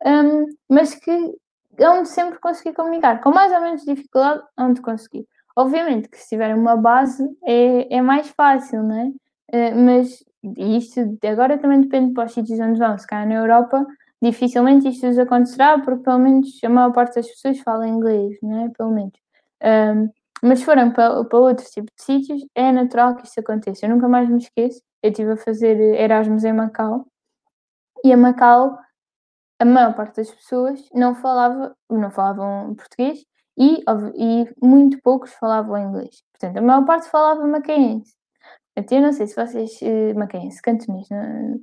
um, mas que vão sempre conseguir comunicar. Com mais ou menos dificuldade, vão de conseguir. Obviamente que se tiverem uma base é, é mais fácil, não é? Uh, mas isto agora também depende para os sítios onde vão. Se calhar na Europa, dificilmente isto vos acontecerá, porque pelo menos a maior parte das pessoas fala inglês, não é? Pelo menos. Um, mas se forem para, para outro tipo de sítios, é natural que isto aconteça. Eu nunca mais me esqueço. Eu estive a fazer Erasmus em Macau e a Macau, a maior parte das pessoas não falava, não falavam português e, e muito poucos falavam inglês. Portanto, a maior parte falava macaense. Eu não sei se vocês. Uh, macaense, cantonês. Não,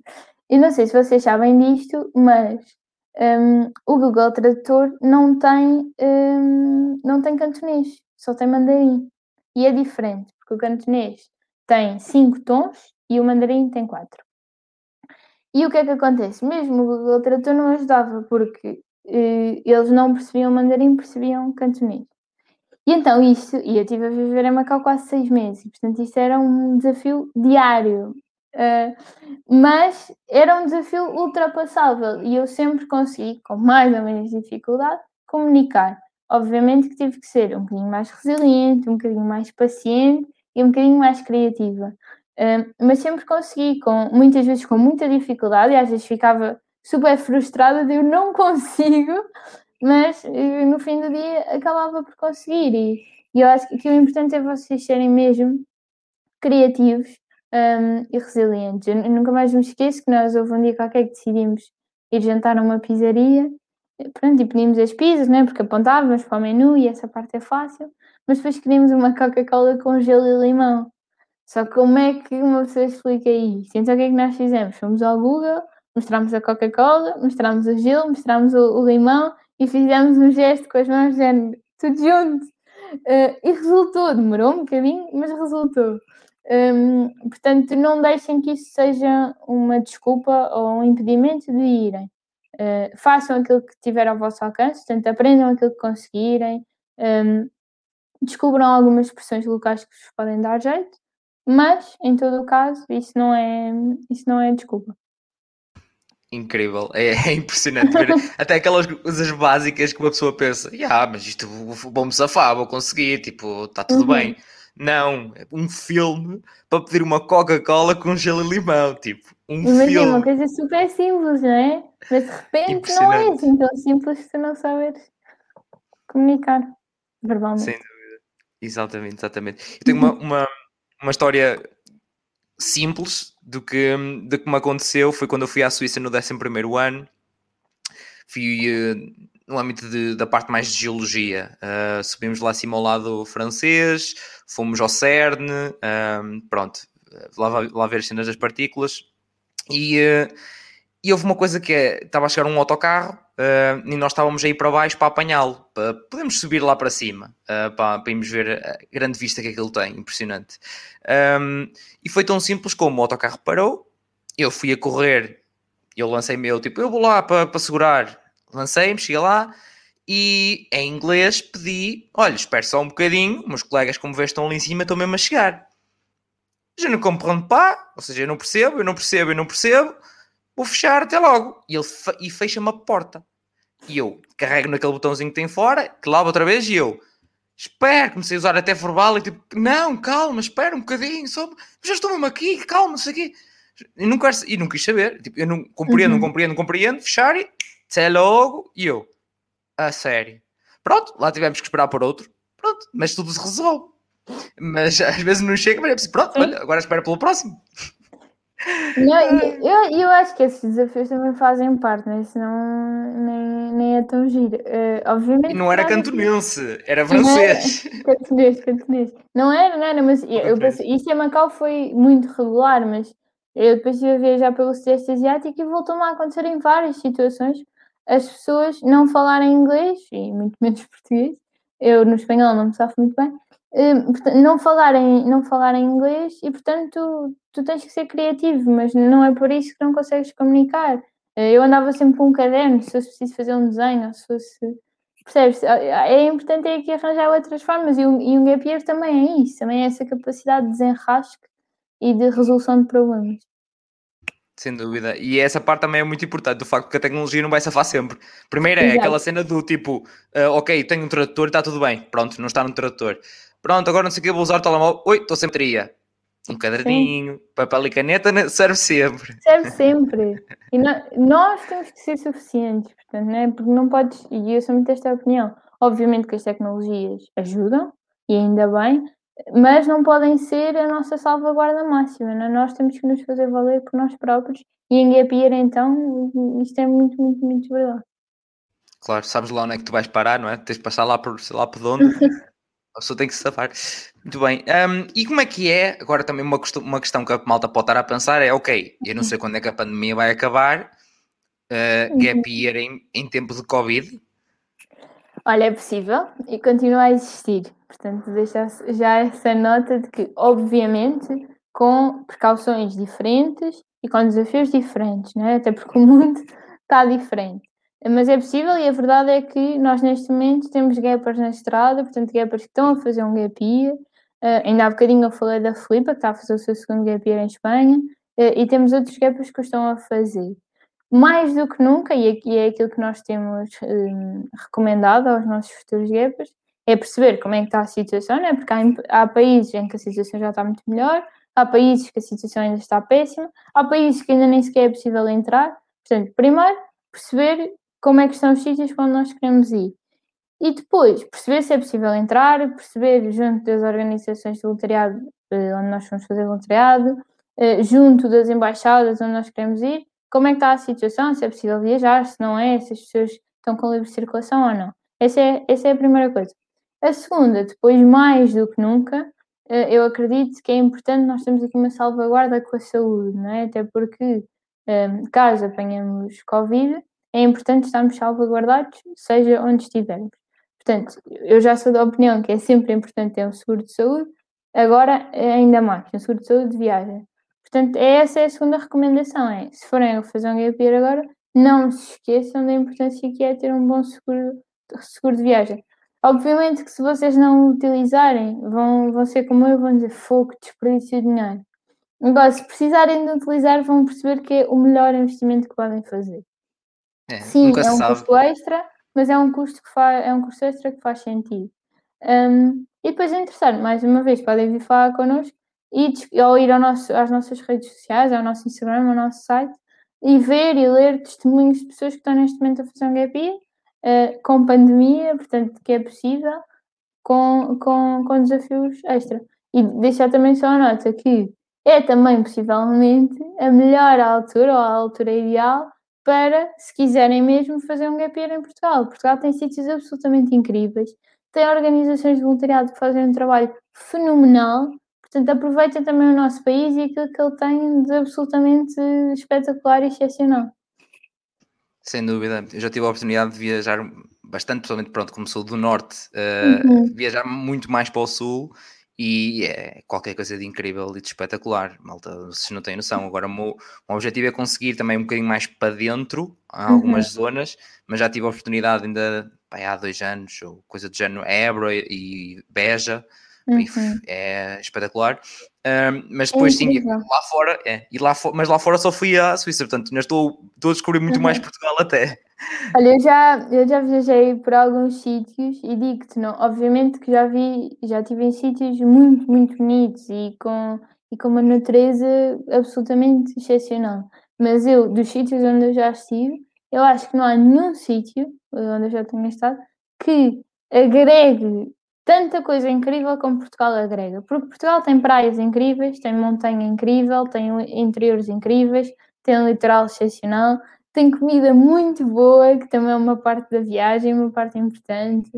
eu não sei se vocês sabem disto, mas um, o Google Tradutor não tem, um, não tem cantonês só tem mandarim. E é diferente, porque o cantonês tem cinco tons e o mandarim tem quatro. E o que é que acontece? Mesmo o Google Tradutor não ajudava, porque eh, eles não percebiam mandarim, percebiam cantonês. E então isto, e eu estive a viver em Macau quase seis meses, portanto isto era um desafio diário. Uh, mas era um desafio ultrapassável e eu sempre consegui, com mais ou menos dificuldade, comunicar. Obviamente que tive que ser um bocadinho mais resiliente, um bocadinho mais paciente e um bocadinho mais criativa. Uh, mas sempre consegui, com, muitas vezes com muita dificuldade, e às vezes ficava super frustrada de eu não [LAUGHS] consigo, mas uh, no fim do dia acabava por conseguir. E, e eu acho que, o importante é vocês serem mesmo criativos um, e resilientes. Eu, nunca mais me esqueço que nós houve um dia qualquer que decidimos ir jantar numa pizzaria Pronto, e pedimos as pizzas, né? Porque apontávamos para o menu e essa parte é fácil. Mas depois queríamos uma Coca-Cola com gelo e limão. Só que como é que uma pessoa explica isto? Então o que é que nós fizemos? Fomos ao Google, mostramos a Coca-Cola, mostramos o gelo, mostramos o, o, limão e fizemos um gesto com as mãos dizendo tudo junto. Uh, e resultou, demorou um bocadinho, mas resultou. Um, portanto, não deixem que isso seja uma desculpa ou um impedimento de irem. Uh, façam aquilo que tiver ao vosso alcance, portanto, aprendam aquilo que conseguirem, um, ehm, descubram algumas expressões locais que vos podem dar jeito, mas, em todo o caso, isso não é, isso não é desculpa. Incrível, é, é impressionante ver [LAUGHS] até aquelas coisas básicas que uma pessoa pensa, ah, mas isto vou-me safar, vou conseguir, tipo, está tudo uhum. bem. Não, é um filme para pedir uma Coca-Cola com gelo e limão, tipo, um Imagina, filme. uma coisa super simples, não é? Mas de repente não é assim tão simples se não saberes comunicar verbalmente. Sem dúvida. Exatamente, exatamente. Eu tenho uma, uma, uma história simples do que, do que me aconteceu foi quando eu fui à Suíça no 11 ano. Fui uh, no âmbito de, da parte mais de geologia. Uh, subimos lá acima ao lado francês, fomos ao CERN, uh, pronto, lá, lá ver as cenas das partículas. E, uh, e houve uma coisa que é, estava a chegar um autocarro e nós estávamos a ir para baixo para apanhá-lo. podemos subir lá para cima para, para irmos ver a grande vista que aquilo tem, impressionante. Um, e foi tão simples como o autocarro parou, eu fui a correr, eu lancei meu, tipo, eu vou lá para, para segurar lancei-me, cheguei lá e em inglês pedi: olha, espero só um bocadinho, meus colegas, como vês, estão ali em cima, estão mesmo a chegar. Já não compreendo pá, ou seja, eu não percebo, eu não percebo, eu não percebo, vou fechar até logo. E ele e fecha-me a porta. E eu carrego naquele botãozinho que tem fora, que lá outra vez, e eu espero, comecei a usar até verbal e tipo, não, calma, espera um bocadinho, só, já estou mesmo aqui, calma, não sei o quê. E não, quero, e não quis saber, tipo, eu não compreendo, uhum. não compreendo, não compreendo, fechar e até logo. E eu, a sério. Pronto, lá tivemos que esperar por outro. Pronto, mas tudo se resolve. Mas às vezes não chega, mas é preciso, pronto, olha, agora espera pelo próximo. Não, eu, eu acho que esses desafios também fazem parte, né? senão nem, nem é tão giro. Uh, obviamente, e não era cantonense, era francês. [LAUGHS] cantonês, cantonês. Não era, não era, mas eu, eu pensei, isso em Macau foi muito regular, mas eu depois estive a viajar pelo Sudeste Asiático e voltou-me a acontecer em várias situações as pessoas não falarem inglês e muito menos [LAUGHS] português. Eu no espanhol não me safo muito bem. Hum, não falarem, não falarem inglês e, portanto, tu, tu tens que ser criativo, mas não é por isso que não consegues comunicar. Eh, eu andava sempre com um caderno, se fosse preciso fazer um desenho, ou se fosse. Percebes? É importante é aqui arranjar outras formas e um, e um gap year também é isso, também é essa capacidade de desenrasque e de resolução de problemas. Sem dúvida. E essa parte também é muito importante, do facto que a tecnologia não vai safar sempre. Primeiro é Exato. aquela cena do tipo, uh, ok, tenho um tradutor e está tudo bem. Pronto, não está no tradutor. Pronto, agora não sei o que, vou usar o telemóvel. Oi, estou sem bateria. Um caderninho, Sim. papel e caneta né, serve sempre. Serve sempre. E nós temos que ser suficientes, portanto, né? porque não podes, e eu sou muito desta opinião, obviamente que as tecnologias ajudam, e ainda bem, mas não podem ser a nossa salvaguarda máxima. Né? Nós temos que nos fazer valer por nós próprios e em gap year, então, isto é muito, muito, muito verdade. Claro, sabes lá onde é que tu vais parar, não é? Tens de passar lá por, sei lá por onde. [LAUGHS] a pessoa tem que se safar. Muito bem. Um, e como é que é? Agora também uma, uma questão que a malta pode estar a pensar é, ok, eu não sei quando é que a pandemia vai acabar, uh, gap year em, em tempo de Covid, Olha, é possível e continua a existir. Portanto, deixa já essa nota de que, obviamente, com precauções diferentes e com desafios diferentes, não é? até porque o mundo [LAUGHS] está diferente. Mas é possível e a verdade é que nós neste momento temos gapers na estrada, portanto gapers que estão a fazer um gap year. Uh, ainda há bocadinho eu falei da Filipa, que está a fazer o seu segundo gap year em Espanha, uh, e temos outros gapers que o estão a fazer mais do que nunca, e aqui é aquilo que nós temos hum, recomendado aos nossos futuros GEPAs, é perceber como é que está a situação, né? porque há, há, países em que a situação já está muito melhor, há países que a situação ainda está péssima, há países que ainda nem sequer é possível entrar. Portanto, primeiro, perceber como é que estão os sítios onde nós queremos ir. E depois, perceber se é possível entrar, perceber junto das organizações de voluntariado eh, onde nós vamos fazer voluntariado, eh, junto das embaixadas onde nós queremos ir, como é que está a situação, se é possível viajar, se não é, se as pessoas estão com livre circulação ou não. Essa é, essa é a primeira coisa. A segunda, depois mais do que nunca, eh, eu acredito que é importante nós termos aqui uma salvaguarda com a saúde, não é? Até porque, caso apanhamos Covid, é importante estarmos salvaguardados, seja onde estivermos. Portanto, eu já sou da opinião que é sempre importante ter um seguro de saúde, agora ainda mais, um seguro de saúde de viagem. Portanto, essa é a segunda recomendação, é, se forem fazer um gap year agora, não se esqueçam da importância que é ter um bom seguro, seguro de viagem. Obviamente que se vocês não utilizarem, vão, vão ser como eu, vão dizer fogo, desperdício de dinheiro. Agora, se precisarem de utilizar, vão perceber que é o melhor investimento que podem fazer. É, Sim, é um sabe. custo extra, mas é um custo, que faz, é um custo extra que faz sentido. Um, e depois é interessante, mais uma vez, podem vir falar connosco e, ou ir ao nosso, às nossas redes sociais, ao nosso Instagram, ao nosso site e ver e ler testemunhos de pessoas que estão neste momento a fazer um gap year, uh, com pandemia, portanto, que é possível, com, com, com desafios extra. E deixar também só a nota que é também possivelmente a melhor altura ou a altura ideal para, se quiserem mesmo, fazer um gap year em Portugal. Portugal tem sítios absolutamente incríveis, tem organizações de voluntariado que fazem um trabalho fenomenal, portanto aproveitem também o nosso país e aquilo que ele tem de absolutamente espetacular e excepcional. Sem dúvida, eu já tive a oportunidade de viajar bastante, pessoalmente pronto, como sou do norte, uh, uhum. viajar muito mais para o sul e é qualquer coisa de incrível e de espetacular, malta, vocês não têm noção. Agora o meu, o meu objetivo é conseguir também um bocadinho mais para dentro, em algumas uhum. zonas, mas já tive a oportunidade ainda pá, há dois anos, ou coisa do género, Évora e Beja, uhum. é espetacular. Um, mas é depois é sim, lá fora, é, e lá mas lá fora só fui à Suíça, portanto, ainda estou, estou a descobrir muito uhum. mais Portugal até. Olha, eu já, eu já viajei por alguns sítios e digo-te, não, obviamente que já vi, já estive em sítios muito, muito bonitos e com, e com uma natureza absolutamente excepcional. Mas eu, dos sítios onde eu já estive, eu acho que não há nenhum sítio onde eu já tenha estado que agregue tanta coisa incrível como Portugal agrega. Porque Portugal tem praias incríveis, tem montanha incrível, tem interiores incríveis, tem um litoral excepcional, tem comida muito boa, que também é uma parte da viagem, uma parte importante.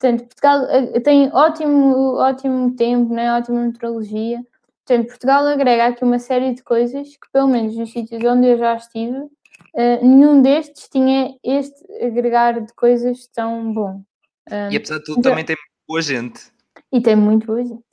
Portanto, Portugal eh, tem ótimo, ótimo tempo, né? ótima meteorologia. Portanto, Portugal agrega aqui uma série de coisas que, pelo menos nos sítios onde eu já estive, uh, nenhum destes tinha este agregar de coisas tão bom. Um, e apesar de tudo, então, também tem boa gente. E tem muito boa gente.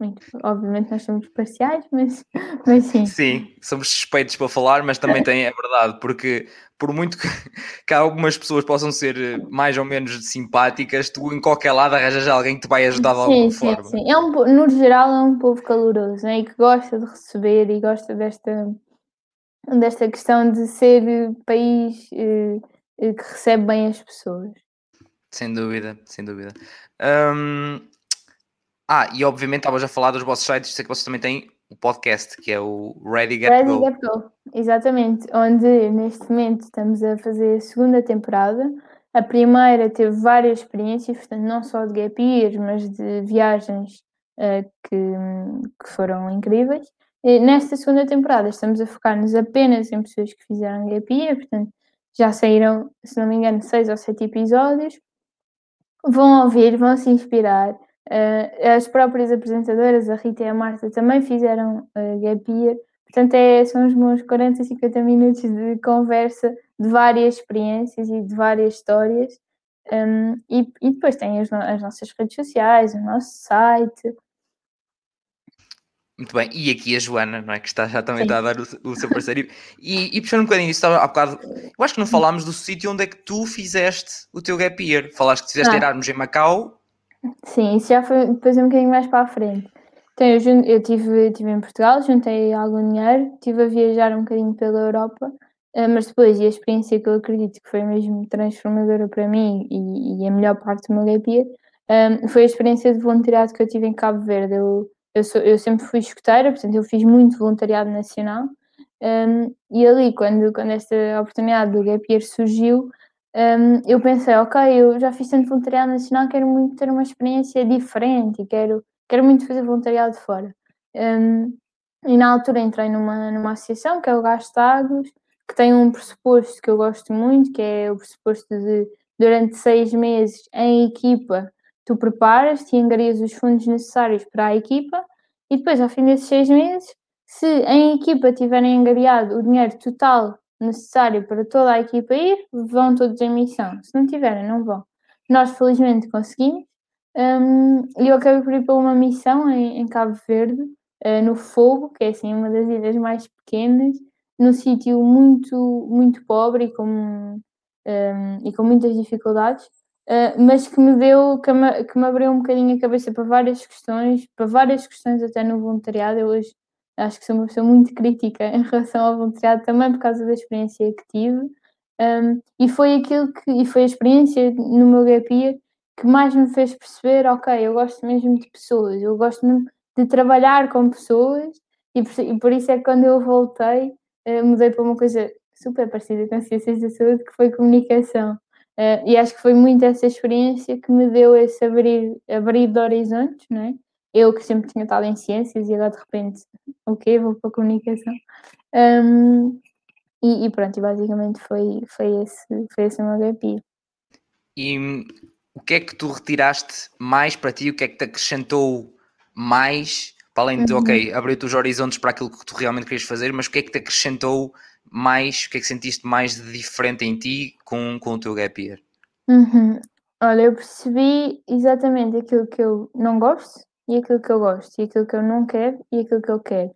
Muito. Obviamente nós somos parciais, mas, [LAUGHS] mas sim. Sim, somos suspeitos para falar, mas também tem, é verdade, porque por muito que, [LAUGHS] que algumas pessoas possam ser mais ou menos simpáticas, tu em qualquer lado arranjas alguém que te vai ajudar de alguma sim, forma. Sim, é um, no geral é um povo caloroso né? e que gosta de receber e gosta desta, desta questão de ser país eh, eh que recebe bem as pessoas. Sem dúvida, sem dúvida. Um, ah, e obviamente estavas a falar dos vossos sites, sei que vocês também têm o podcast, que é o Ready Get Ready Go. Get Go, exatamente, onde neste momento estamos a fazer a segunda temporada. A primeira teve várias experiências, portanto, não só de gap years, mas de viagens uh, que, que foram incríveis. E nesta segunda temporada estamos a focar-nos apenas em pessoas que fizeram gap year, portanto, já saíram, se não me engano, seis ou sete episódios vão ouvir, vão se inspirar. Uh, as próprias apresentadoras, a Rita e a Marta, também fizeram uh, gap year. Portanto, é, são os meus 40, 50 minutos de conversa de várias experiências e de várias histórias. Um, e, e, depois tem as, as, nossas redes sociais, o nosso site, muito bem, e aqui a Joana, não é? Que está, já também está a dar o, o seu parceiro. E, e puxando um bocadinho isso, estava há bocado. Eu acho que não falámos do sítio onde é que tu fizeste o teu gap year. Falaste que fizeste ah. Erasmus em Macau. Sim, isso já foi depois um bocadinho mais para a frente. Então, eu, eu tive, tive em Portugal, juntei algum dinheiro, estive a viajar um bocadinho pela Europa, eh, mas depois, e a experiência que eu acredito que foi mesmo transformadora para mim e, e a melhor parte do meu gap year, um, foi a experiência de voluntariado que eu tive em Cabo Verde. Eu eu, sou, eu sempre fui escuteira, portanto, eu fiz muito voluntariado nacional. Um, e ali, quando, quando esta oportunidade do Gap Year surgiu, um, eu pensei, ok, eu já fiz tanto voluntariado nacional, quero muito ter uma experiência diferente quero, quero muito fazer voluntariado fora. Um, e na altura entrei numa, numa associação, que é o Gastados, que tem um pressuposto que eu gosto muito, que é o pressuposto de, durante seis meses, em equipa, tu preparas-te e angarias os fundos necessários para a equipa e depois, ao fim desses seis meses, se em equipa tiverem angariado o dinheiro total necessário para toda a equipa ir, vão todos em missão. Se não tiverem, não vão. Nós, felizmente, conseguimos. Um, eu acabei por ir para uma missão em, em Cabo Verde, uh, no Fogo, que é assim uma das ilhas mais pequenas, num sítio muito, muito pobre e com, um, e com muitas dificuldades. Uh, mas que me deu, que me, que me abriu um bocadinho a cabeça para várias questões, para várias questões até no voluntariado. Eu hoje acho que sou uma pessoa muito crítica em relação ao voluntariado, também por causa da experiência que tive. Um, e foi aquilo que, e foi a experiência no meu gap year que mais me fez perceber, ok, eu gosto mesmo de pessoas, eu gosto mesmo de trabalhar com pessoas e por, e por isso é que quando eu voltei, uh, mudei para uma coisa super parecida com ciências da saúde, que foi comunicação. Uh, e acho que foi muito essa experiência que me deu esse abrir, abrir de horizontes, não é? Eu que sempre tinha estado em ciências e agora de repente, ok, vou para a comunicação. Um, e, e, pronto, e basicamente foi, foi, esse, foi esse o meu gap E o que é que tu retiraste mais para ti? O que é que te acrescentou mais? Para além de, uhum. ok, abriu-te os horizontes para aquilo que tu realmente querias fazer, mas o que é que te acrescentou mais? O que é que sentiste mais de diferente em ti com, com o teu gap year? Uhum. Olha, eu percebi exatamente aquilo que eu não gosto e aquilo que eu gosto, e aquilo que eu não quero e aquilo que eu quero.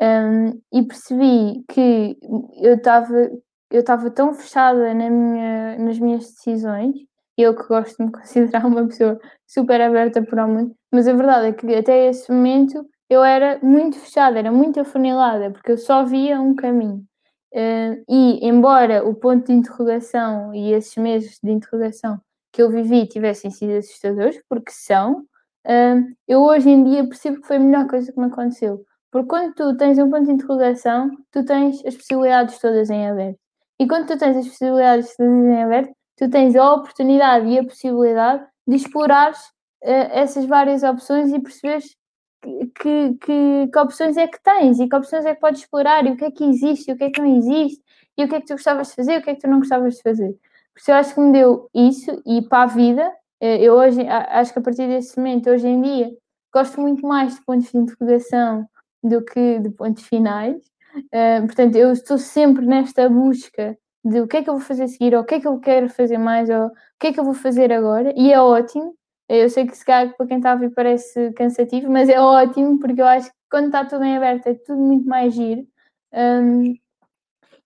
Um, e percebi que eu estava eu estava tão fechada na minha, nas minhas decisões, eu que gosto de me [LAUGHS] considerar uma pessoa super aberta para o mundo, mas a verdade é que até esse momento eu era muito fechada, era muito afunilada, porque eu só via um caminho. Uh, e embora o ponto de interrogação e esses meses de interrogação que eu vivi tivessem sido assustadores, porque são, uh, eu hoje em dia percebo que foi a melhor coisa que me aconteceu porque quando tu tens um ponto de interrogação, tu tens as possibilidades todas em aberto. E quando tu tens as possibilidades todas em aberto, tu tens a oportunidade e a possibilidade de explorar uh, essas várias opções e perceberes que, que, que, que, opções é que tens e que opções é que podes explorar e o que é que existe e o que é que não existe e o que é que tu gostavas de fazer e o que é que tu não gostavas de fazer. Por isso eu acho que me deu isso e para a vida, eh, eu hoje acho que a partir desse momento, hoje em dia, gosto muito mais de pontos de interrogação, do que de pontos finais. Uh, portanto, eu estou sempre nesta busca de o que é que eu vou fazer a seguir, ou o que é que eu quero fazer mais, ou o que é que eu vou fazer agora, e é ótimo. Eu sei que se calhar para quem está a ver parece cansativo, mas é ótimo porque eu acho que quando está tudo em aberto é tudo muito mais giro. Um,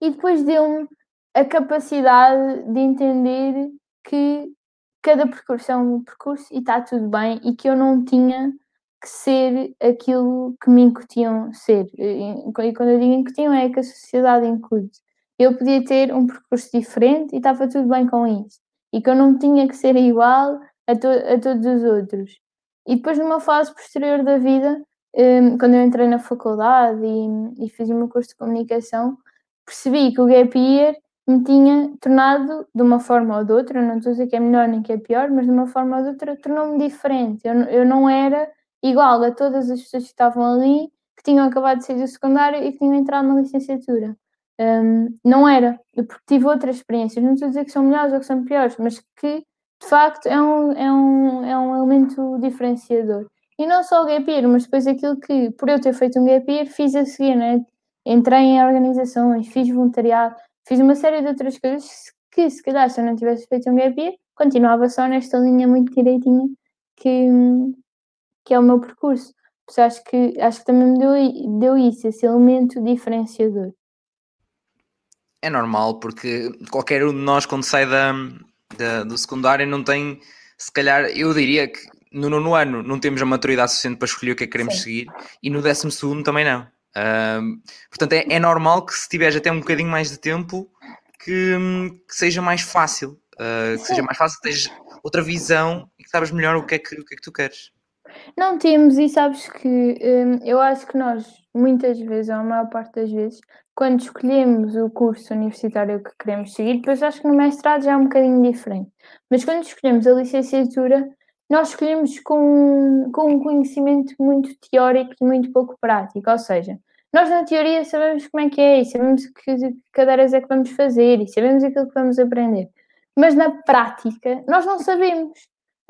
e depois deu-me a capacidade de entender que cada percurso é um percurso e está tudo bem e que eu não tinha que ser aquilo que me incutiam ser. E quando eu digo incutiam é que a sociedade incute. Eu podia ter um percurso diferente e estava tudo bem com isso. E que eu não tinha que ser igual a, to a todos os outros. E depois, numa fase posterior da vida, um, quando eu entrei na faculdade e, e, fiz o meu curso de comunicação, percebi que o gap year me tinha tornado, de uma forma ou de outra, não estou a dizer que é melhor nem que é pior, mas de uma forma ou de outra, tornou-me diferente. Eu, eu não era igual a todas as pessoas que estavam ali, que tinham acabado de sair do secundário e que tinham entrado na licenciatura. Um, não era, porque tive outras experiências, não estou a dizer que são melhores ou que são piores, mas que de facto é um, é um, é um elemento diferenciador. E não só o gap year, mas depois aquilo que, por eu ter feito um gap year, fiz a seguir, né? entrei em organizações, fiz voluntariado, fiz uma série de outras coisas que se calhar se eu não tivesse feito um gap year, continuava só nesta linha muito direitinha que, que é o meu percurso. Por acho que, acho que também me deu, deu isso, esse elemento diferenciador. É normal, porque qualquer um de nós, quando sai da, da, do secundário, não tem, se calhar, eu diria que no nono ano não temos a maturidade suficiente para escolher o que é que queremos Sim. seguir e no décimo segundo também não. Uh, portanto, é, é, normal que se tiveres até um bocadinho mais de tempo, que, que seja mais fácil, uh, que seja mais fácil, que tenhas outra visão e que sabes melhor o que é que, o que, é que tu queres. Não temos, e sabes que hum, eu acho que nós, muitas vezes, ou a maior parte das vezes, quando escolhemos o curso universitário que queremos seguir, depois acho que no mestrado já é um bocadinho diferente, mas quando escolhemos a licenciatura, nós escolhemos com, com um conhecimento muito teórico e muito pouco prático, ou seja, nós na teoria sabemos como é que é, e sabemos que cadeiras é que vamos fazer, e sabemos aquilo que vamos aprender, mas na prática nós não sabemos.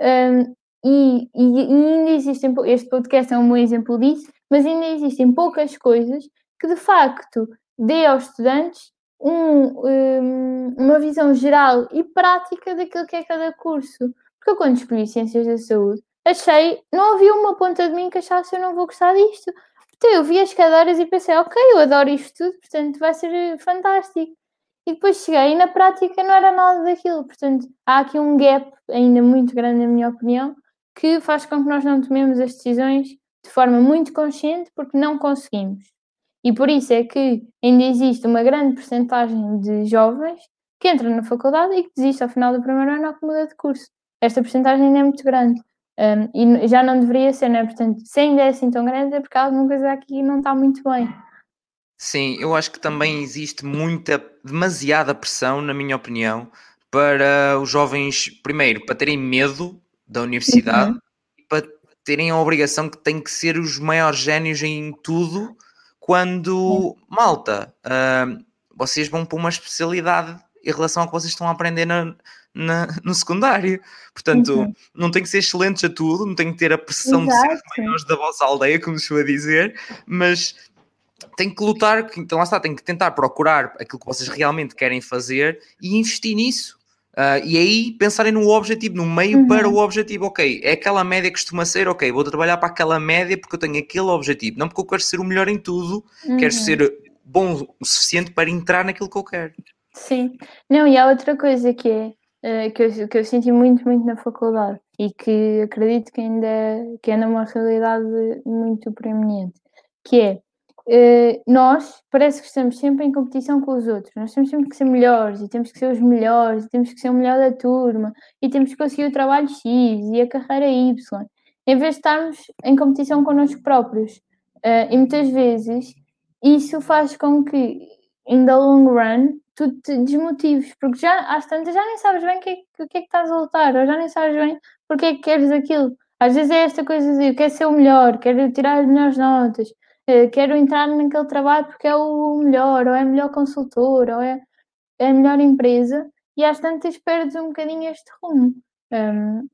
Um, e, e, e, ainda existem, este podcast é um bom exemplo disso, mas ainda existem poucas coisas que de facto dê aos estudantes um, um, uma visão geral e prática daquilo que é cada curso. Porque eu, quando escolhi Ciências da Saúde, achei, não havia uma ponta de mim que achasse eu não vou gostar disto. Então eu vi as cadeiras e pensei, ok, eu adoro isto tudo, portanto vai ser fantástico. E depois cheguei e na prática não era nada daquilo. Portanto, há aqui um gap ainda muito grande, na minha opinião, que faz com que nós não tomemos as decisões de forma muito consciente porque não conseguimos. E por isso é que ainda existe uma grande percentagem de jovens que entram na faculdade e que desistem ao final do primeiro ano ou que muda de curso. Esta percentagem ainda é muito grande. Um, e já não deveria ser, não é? Portanto, se ainda é assim tão grande é porque alguma coisa aqui não está muito bem. Sim, eu acho que também existe muita, demasiada pressão, na minha opinião, para os jovens, primeiro, para terem medo da universidade uhum. para terem a obrigação que têm que ser os maiores génios em tudo, quando, malta, uh, vocês vão para uma especialidade em relação ao que vocês estão a aprender na, na, no secundário. Portanto, uhum. não tem que ser excelentes a tudo, não tem que ter a pressão Exato. de ser maiores da vossa aldeia, como se a dizer, mas tem que lutar, então lá está, tem que tentar procurar aquilo que vocês realmente querem fazer e investir nisso. Uh, e aí pensarem no objetivo, no meio uhum. para o objetivo. Ok, é aquela média que costuma ser, ok, vou trabalhar para aquela média porque eu tenho aquele objetivo. Não porque eu quero ser o melhor em tudo, uhum. quero ser bom o suficiente para entrar naquilo que eu quero. Sim, não, e há outra coisa que é que, eu, que eu senti muito, muito na faculdade e que acredito que ainda que é numa realidade muito preeminente, que é Uh, nós parece que estamos sempre em competição com os outros. Nós temos sempre que ser melhores e temos que ser os melhores e temos que ser o melhor da turma e temos que conseguir o trabalho X e a carreira Y, em vez de estarmos em competição connosco próprios. Uh, e muitas vezes isso faz com que, in the long run, tu te desmotives, porque já às tantas já nem sabes bem o que, é, que, é que estás a lutar, ou já nem sabes bem porque é que queres aquilo. Às vezes é esta coisa de eu quero ser o melhor, quero tirar as melhores notas, eh, quero entrar naquele trabalho porque é o melhor, ou é a melhor consultor, ou é, é a melhor empresa, e às tantas perdes um bocadinho este rumo. Um,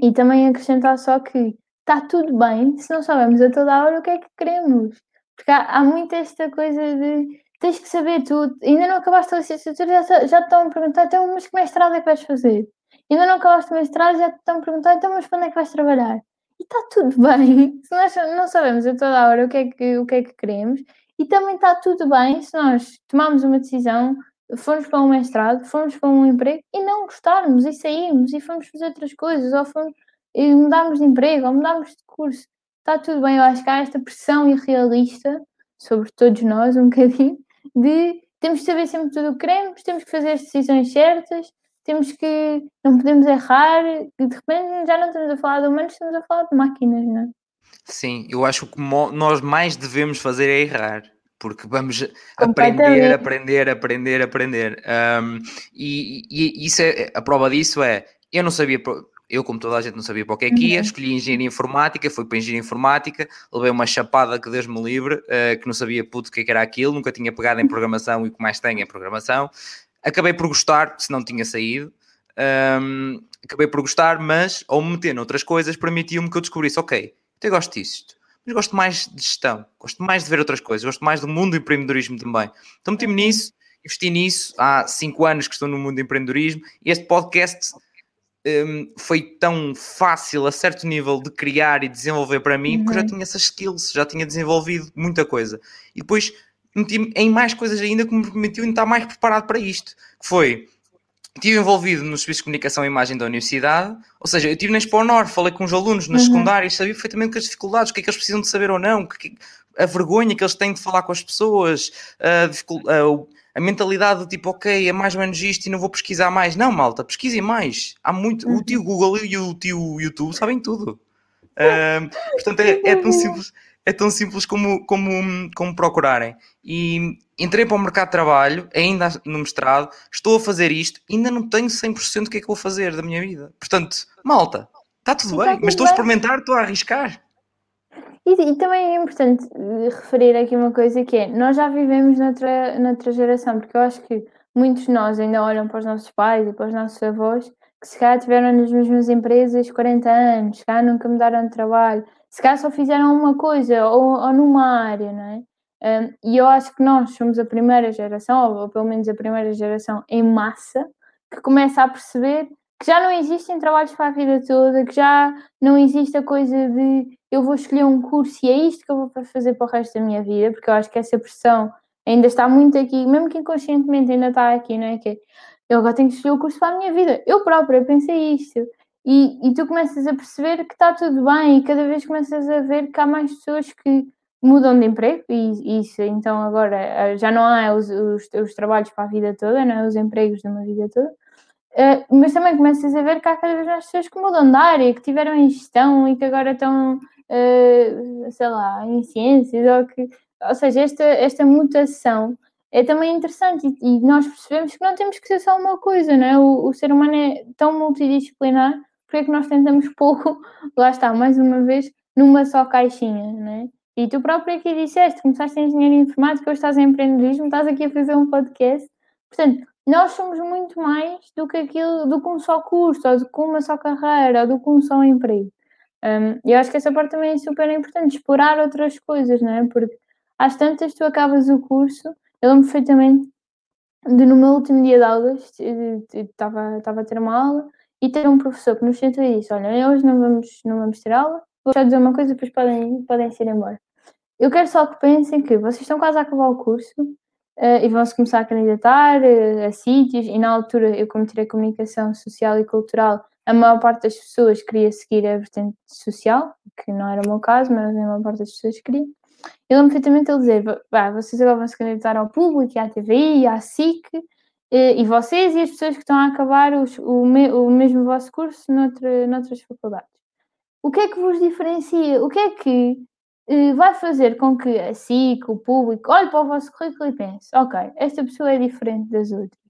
e também acrescentar só que está tudo bem se não sabemos a toda hora o que é que queremos. Porque há, há muito esta coisa de tens que saber tudo, ainda não acabaste a licenciatura, já, já te estão a perguntar, então, mas que mestrado é que vais fazer? Ainda não acabaste o mestrado, já te estão a perguntar, então, mas quando é que vais trabalhar? e está tudo [LAUGHS] bem. Se nós não sabemos a toda a hora o que é que, o que, é que queremos, e também está tudo bem se nós tomarmos uma decisão, formos para um mestrado, formos para um emprego e não gostarmos e sairmos e fomos fazer outras coisas, ou fomos, e mudarmos de emprego, ou mudarmos de curso. Está tudo bem. Eu acho que há esta pressão irrealista sobre todos nós, um bocadinho, de temos que saber sempre tudo o que queremos, temos que fazer as decisões certas, temos que. não podemos errar, e de repente já não estamos a falar de humanos, estamos a falar de máquinas, não é? Sim, eu acho que nós mais devemos fazer é errar porque vamos aprender, aprender, aprender, aprender. Um, e, e, isso é, a prova disso é, eu não sabia, eu como toda a gente não sabia para o que é que ia, uhum. escolhi engenharia informática, fui para engenharia informática, levei uma chapada que Deus me livre, uh, que não sabia puto o que, é que era aquilo, nunca tinha pegado em programação e o que mais tenho é programação, Acabei por gostar, se não tinha saído. Um, acabei por gostar, mas ao me meter noutras coisas permitiu-me que eu descobrisse, ok, eu gosto disto, mas gosto mais de gestão, gosto mais de ver outras coisas, gosto mais do mundo do empreendedorismo também. Então meti-me uhum. nisso, investi nisso, há cinco anos que estou no mundo do empreendedorismo e este podcast um, foi tão fácil a certo nível de criar e desenvolver para mim, uhum. porque eu já tinha essas skills, já tinha desenvolvido muita coisa. E depois meti em mais coisas ainda que me permitiu estar mais preparado para isto. Que foi, estive envolvido no serviço de comunicação e imagem da universidade, ou seja, eu estive na Expo Nor, falei com os alunos nas uhum. secundárias, sabia perfeitamente as dificuldades, o que é que eles precisam de saber ou não, que, a vergonha que eles têm de falar com as pessoas, a, a, a, mentalidade do tipo, ok, é mais ou menos isto e não vou pesquisar mais. Não, malta, pesquisem mais. Há muito. Uhum. O tio Google e o tio YouTube sabem tudo. [LAUGHS] Uh, portanto, é, é tão simples é tão simples como, como, como procurarem. E entrei para o mercado de trabalho, ainda no mestrado, estou a fazer isto, ainda não tenho 100% do que é que vou fazer da minha vida. Portanto, malta, está tudo bem, mas estou a experimentar, estou a arriscar. E, e, também é importante referir aqui uma coisa que é, nós já vivemos noutra, noutra geração, porque eu acho que muitos de nós ainda olham para os nossos pais e para os nossos avós, que se calhar tiveram nas mesmas empresas 40 anos, se calhar nunca mudaram de trabalho, se calhar só fizeram uma coisa ou, ou numa área, não é? Um, e eu acho que nós somos a primeira geração, ou pelo menos a primeira geração em massa, que começa a perceber que já não existem trabalhos para a vida toda, que já não existe a coisa de eu vou escolher um curso e é isto que eu vou fazer para o resto da minha vida, porque eu acho que essa pressão ainda está muito aqui, mesmo que inconscientemente ainda está aqui, não é? Que é, eu agora tenho que escolher o curso para a minha vida. Eu própria pensei isto. E, e tu começas a perceber que está tudo bem e cada vez começas a ver que há mais pessoas que mudam de emprego e isso então agora eh, já não há os, os, os trabalhos para a vida toda, não é? os empregos de uma vida toda, uh, mas também começas a ver que há cada vez mais pessoas que mudam de área, que tiveram em gestão e que agora estão, uh, sei lá, em ciências, ou, que, ou seja, esta, esta mutação é também interessante e, e, nós percebemos que não temos que ser só uma coisa, não é? O, o ser humano é tão multidisciplinar porque é que nós tentamos [LAUGHS] pouco, lá está, mais uma vez, numa só caixinha, né? E tu próprio aqui disseste, começaste em engenharia informática, hoje estás em empreendedorismo, estás aqui a fazer um podcast. Portanto, nós somos muito mais do que aquilo, do que um só curso, ou do que uma só carreira, ou do que um só emprego. Um, eu acho que essa parte também é super importante, explorar outras coisas, não é? Porque às tantas tu acabas o curso, eu lembro perfeitamente de no meu último dia de aulas, estava a ter uma aula e ter um professor que nos sentou e disse: Olha, hoje não vamos, não vamos ter aula, vou só dizer uma coisa, depois podem, podem ir embora. Eu quero só que pensem que vocês estão quase a acabar o curso e vão-se começar a candidatar uh, a sítios, e na altura eu, como tirei comunicação social e cultural, a maior parte das pessoas queria seguir a vertente social, que não era o meu caso, mas a maior parte das pessoas queria. Eu lembro perfeitamente ele dizer: vocês agora vão se candidatar ao público, à TVI, à SIC, e vocês e as pessoas que estão a acabar os, o, me, o mesmo vosso curso noutra, noutras faculdades. O que é que vos diferencia? O que é que vai fazer com que a SIC, o público, olhe para o vosso currículo e pense: ok, esta pessoa é diferente das outras?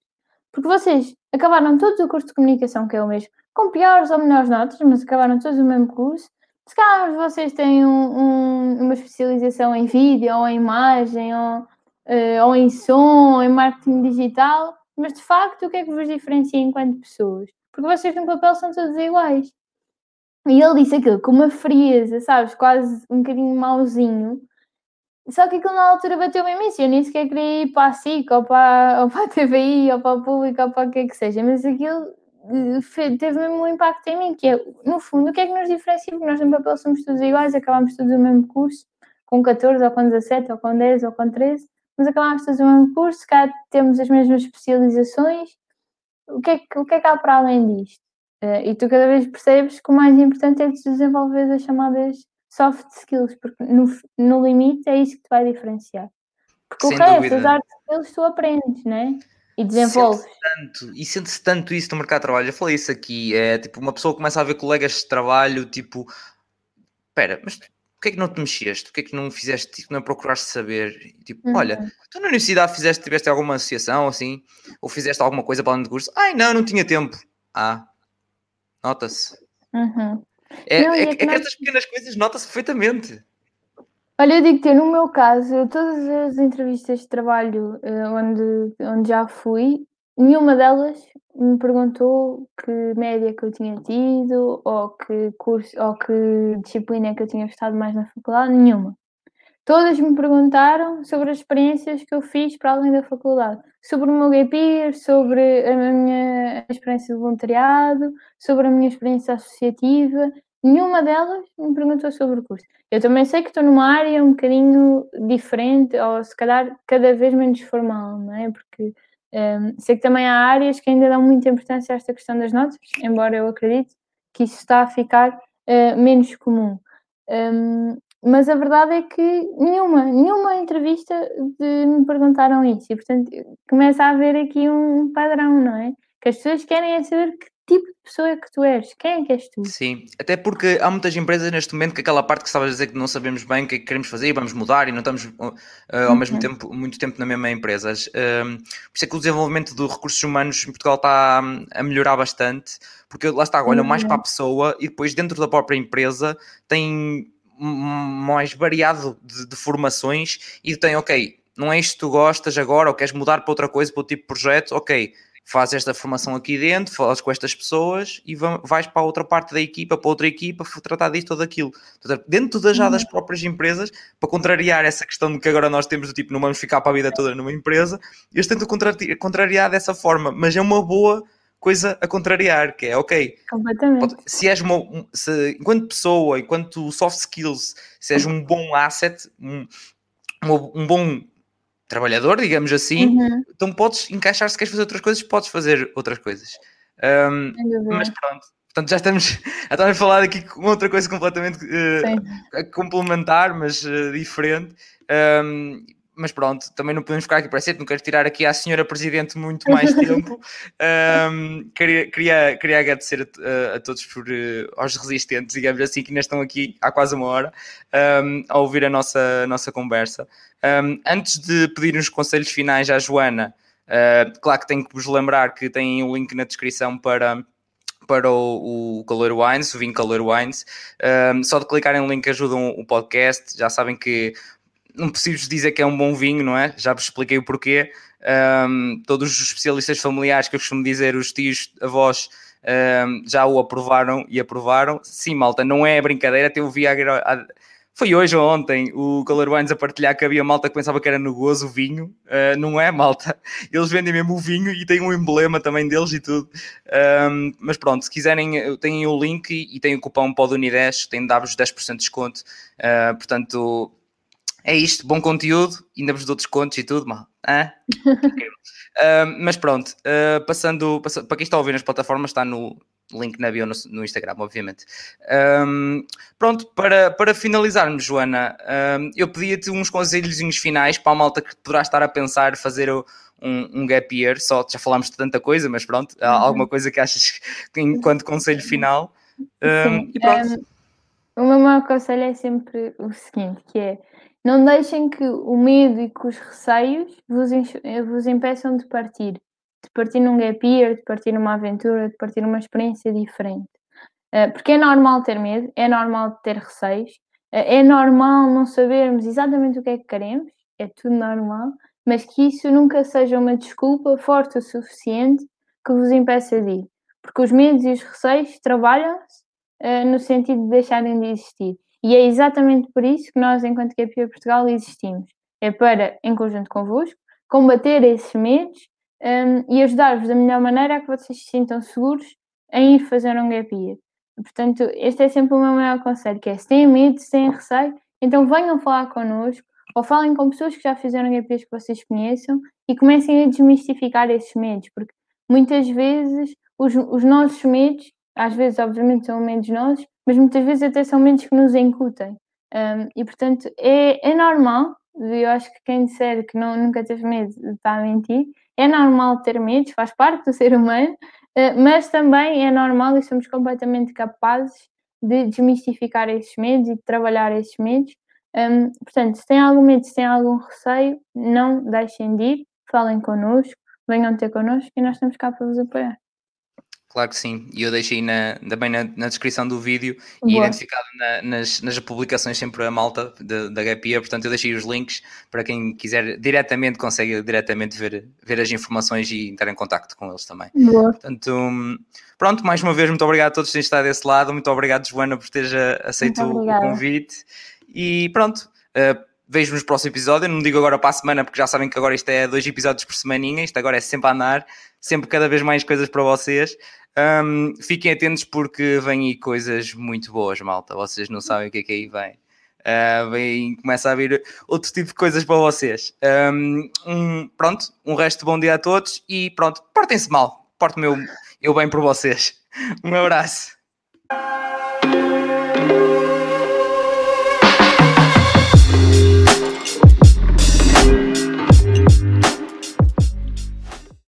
Porque vocês acabaram todos o curso de comunicação, que é o mesmo, com piores ou melhores notas, mas acabaram todos o mesmo curso, se calhar vocês têm um, um, uma especialização em vídeo, ou em imagem, ou, uh, ou em som, ou em marketing digital, mas de facto, o que é que vos diferencia enquanto pessoas? Porque vocês no papel são todos iguais. E ele disse aquilo com uma frieza, sabes? Quase um bocadinho mauzinho. Só que aquilo na altura bateu-me imenso. Eu nem sequer queria ir para a SIC, ou para, [LAUGHS] ou para a TVI, ou para o público, ou para o que é que seja. Mas aquilo teve mesmo um impacto em mim, que é, no fundo, o que é que nos diferencia? Porque nós no papel somos todos iguais, acabamos todos o mesmo curso, com 14, ou com 17, ou com 10, ou com 13, mas acabamos todos o mesmo curso, cá temos as mesmas especializações, o que é o que, é que há para além disto? Uh, e tu cada vez percebes que o mais importante é desenvolver as chamadas soft skills, porque no, no limite é isso que te vai diferenciar. Porque Sem o resto, dúvida. as hard skills tu aprendes, né? E desenvolves. Sente tanto, e sente-se tanto isso no mercado de trabalho. Eu falei isso aqui, é tipo, uma pessoa começa a ver colegas de trabalho, tipo, espera, mas porquê é que não te mexeste? Porquê é que não fizeste, tipo, não procuraste saber? Tipo, uhum. olha, tu na universidade fizeste, tiveste alguma associação, assim, ou fizeste alguma coisa para além do curso? Ai, não, não tinha tempo. Ah, nota-se. Uhum. É, não, é, é, que nós... estas pequenas coisas nota-se perfeitamente. Olha, eu digo-te, no meu caso, todas as entrevistas de trabalho uh, onde, onde já fui, nenhuma delas me perguntou que média que eu tinha tido, ou que curso, ou que disciplina que eu tinha gostado mais na faculdade, nenhuma. Todas me perguntaram sobre as experiências que eu fiz para além da faculdade, sobre o meu gap year, sobre a minha experiência de voluntariado, sobre a minha experiência associativa. Nenhuma delas me perguntou sobre o curso. Eu também sei que estou numa área um bocadinho diferente, ou se calhar cada vez menos formal, não é? Porque um, sei que também há áreas que ainda dão muita importância a esta questão das notas, embora eu acredite que isso está a ficar uh, menos comum. Um, mas a verdade é que nenhuma, nenhuma entrevista de, me perguntaram isso, e portanto começa a haver aqui um padrão, não é? Que as pessoas querem é saber que tipo de pessoa é que tu és? Quem é que és tu? Sim, até porque há muitas empresas neste momento que aquela parte que estavas a dizer que não sabemos bem o que é que queremos fazer e vamos mudar e não estamos uh, ao uhum. mesmo tempo muito tempo na mesma empresa. Uh, por isso é que o desenvolvimento dos recursos humanos em Portugal está a melhorar bastante, porque lá está, olham uhum. mais para a pessoa e depois dentro da própria empresa tem mais variado de, de formações e tem, ok, não é isto que tu gostas agora ou queres mudar para outra coisa, para outro tipo de projeto, ok, faz esta formação aqui dentro, falas com estas pessoas e vais para outra parte da equipa, para outra equipa, tratar disto ou daquilo. Dentro das, já das uhum. próprias empresas, para contrariar essa questão de que agora nós temos do tipo, não vamos ficar para a vida toda numa empresa, eles tentam contrariar dessa forma, mas é uma boa coisa a contrariar, que é ok. Completamente. Se és uma, se, enquanto pessoa, enquanto soft skills, se és um bom asset, um, um bom trabalhador, digamos assim, uhum. então podes encaixar se queres fazer outras coisas, podes fazer outras coisas. Um, mas pronto, portanto já estamos, [LAUGHS] já estamos a falar aqui com outra coisa completamente uh, complementar, mas uh, diferente. Um, mas pronto, também não podemos ficar aqui para sempre, não quero tirar aqui à senhora Presidente muito mais tempo. [LAUGHS] Um, queria, queria, queria agradecer a, a todos por, uh, aos resistentes, digamos assim, que ainda estão aqui há quase uma hora um, a ouvir a nossa, nossa conversa. Um, antes de pedir uns conselhos finais à Joana, uh, claro que tenho que vos lembrar que tem o um link na descrição para para o, o Calor Wines, o vinho Calor Wines. Um, só de clicarem no link ajudam o podcast. Já sabem que não preciso dizer que é um bom vinho, não é? Já vos expliquei o porquê. Um, todos os especialistas familiares que eu costumo dizer, os tios, avós, um, já o aprovaram e aprovaram. Sim, malta, não é brincadeira. Até eu a, foi hoje ou ontem o Color Wines a partilhar que havia malta que pensava que era negoso o vinho. Uh, não é, malta. [LAUGHS] Eles vendem mesmo o vinho e tem um emblema também deles e tudo. Um, mas pronto, se quiserem, têm o link e, têm o cupom PODUNI10, tem dá-vos 10% de desconto. Uh, portanto, é isto, bom conteúdo, ainda vos dou descontos e tudo, mal. Ah? uh, mas pronto, uh, passando, passando, para quem está a ouvir nas plataformas, está no link na bio no, no Instagram, obviamente. Um, pronto, para, para finalizarmos, Joana, um, eu pedia-te uns conselhos finais para a malta que poderá estar a pensar fazer um, um gap year, só já falámos de tanta coisa, mas pronto, uhum. alguma coisa que achas enquanto conselho final? Sim, e pronto. o meu maior conselho é sempre o seguinte, que é não deixem que o medo e que os receios vos, vos impeçam de partir. De partir num gap year, de partir numa aventura, de partir numa experiência diferente. Uh, porque é normal ter medo, é normal ter receios, uh, é normal não sabermos exatamente o que é que queremos, é tudo normal, mas que isso nunca seja uma desculpa forte o suficiente que vos impeça de ir. Porque os medos e os receios trabalham-se no sentido de deixarem de existir. E é exatamente por isso que nós, enquanto KPA Portugal, existimos. É para, em conjunto convosco, combater esses medos um, e ajudar-vos da melhor maneira a que vocês se sintam seguros em ir fazer um gap year. Portanto, este é sempre o meu maior conselho, que é se têm medo, se têm receio, então venham falar connosco ou falem com pessoas que já fizeram gap years que vocês conheçam e comecem a desmistificar esses medos, porque muitas vezes os, os nossos medos, às vezes obviamente são medos nossos, mas muitas vezes até são medos que nos incutem. Um, e portanto é, é normal, eu acho que quem disser que não, nunca teve medo está a mentir, é normal ter medos, faz parte do [LAUGHS] ser humano, uh, mas também é normal e somos completamente capazes de desmistificar esses medos e de trabalhar esses medos. Um, portanto, se têm algum medo, se têm algum receio, não deixem de ir, falem connosco, venham ter connosco e nós estamos cá para vos apoiar. Claro que sim, e eu deixei na, também na, na descrição do vídeo Boa. e identificado na, nas, nas publicações sempre a malta da Gapia, portanto eu deixei os links para quem quiser diretamente, consegue diretamente ver, ver as informações e entrar em contato com eles também. Boa. Portanto, pronto, mais uma vez, muito obrigado a todos que têm estado desse lado, muito obrigado Joana por teres aceito o convite e pronto. Uh, vejo nos próximo episódio. Não digo agora para a semana, porque já sabem que agora isto é dois episódios por semaninha. Isto agora é sempre a andar, sempre cada vez mais coisas para vocês. Um, fiquem atentos porque vêm aí coisas muito boas, malta. Vocês não sabem o que é que aí vem. Uh, vem começa a vir outro tipo de coisas para vocês. Um, um, pronto, um resto de bom dia a todos e pronto, portem-se mal. Porto-me eu, eu bem por vocês. [LAUGHS] Um abraço.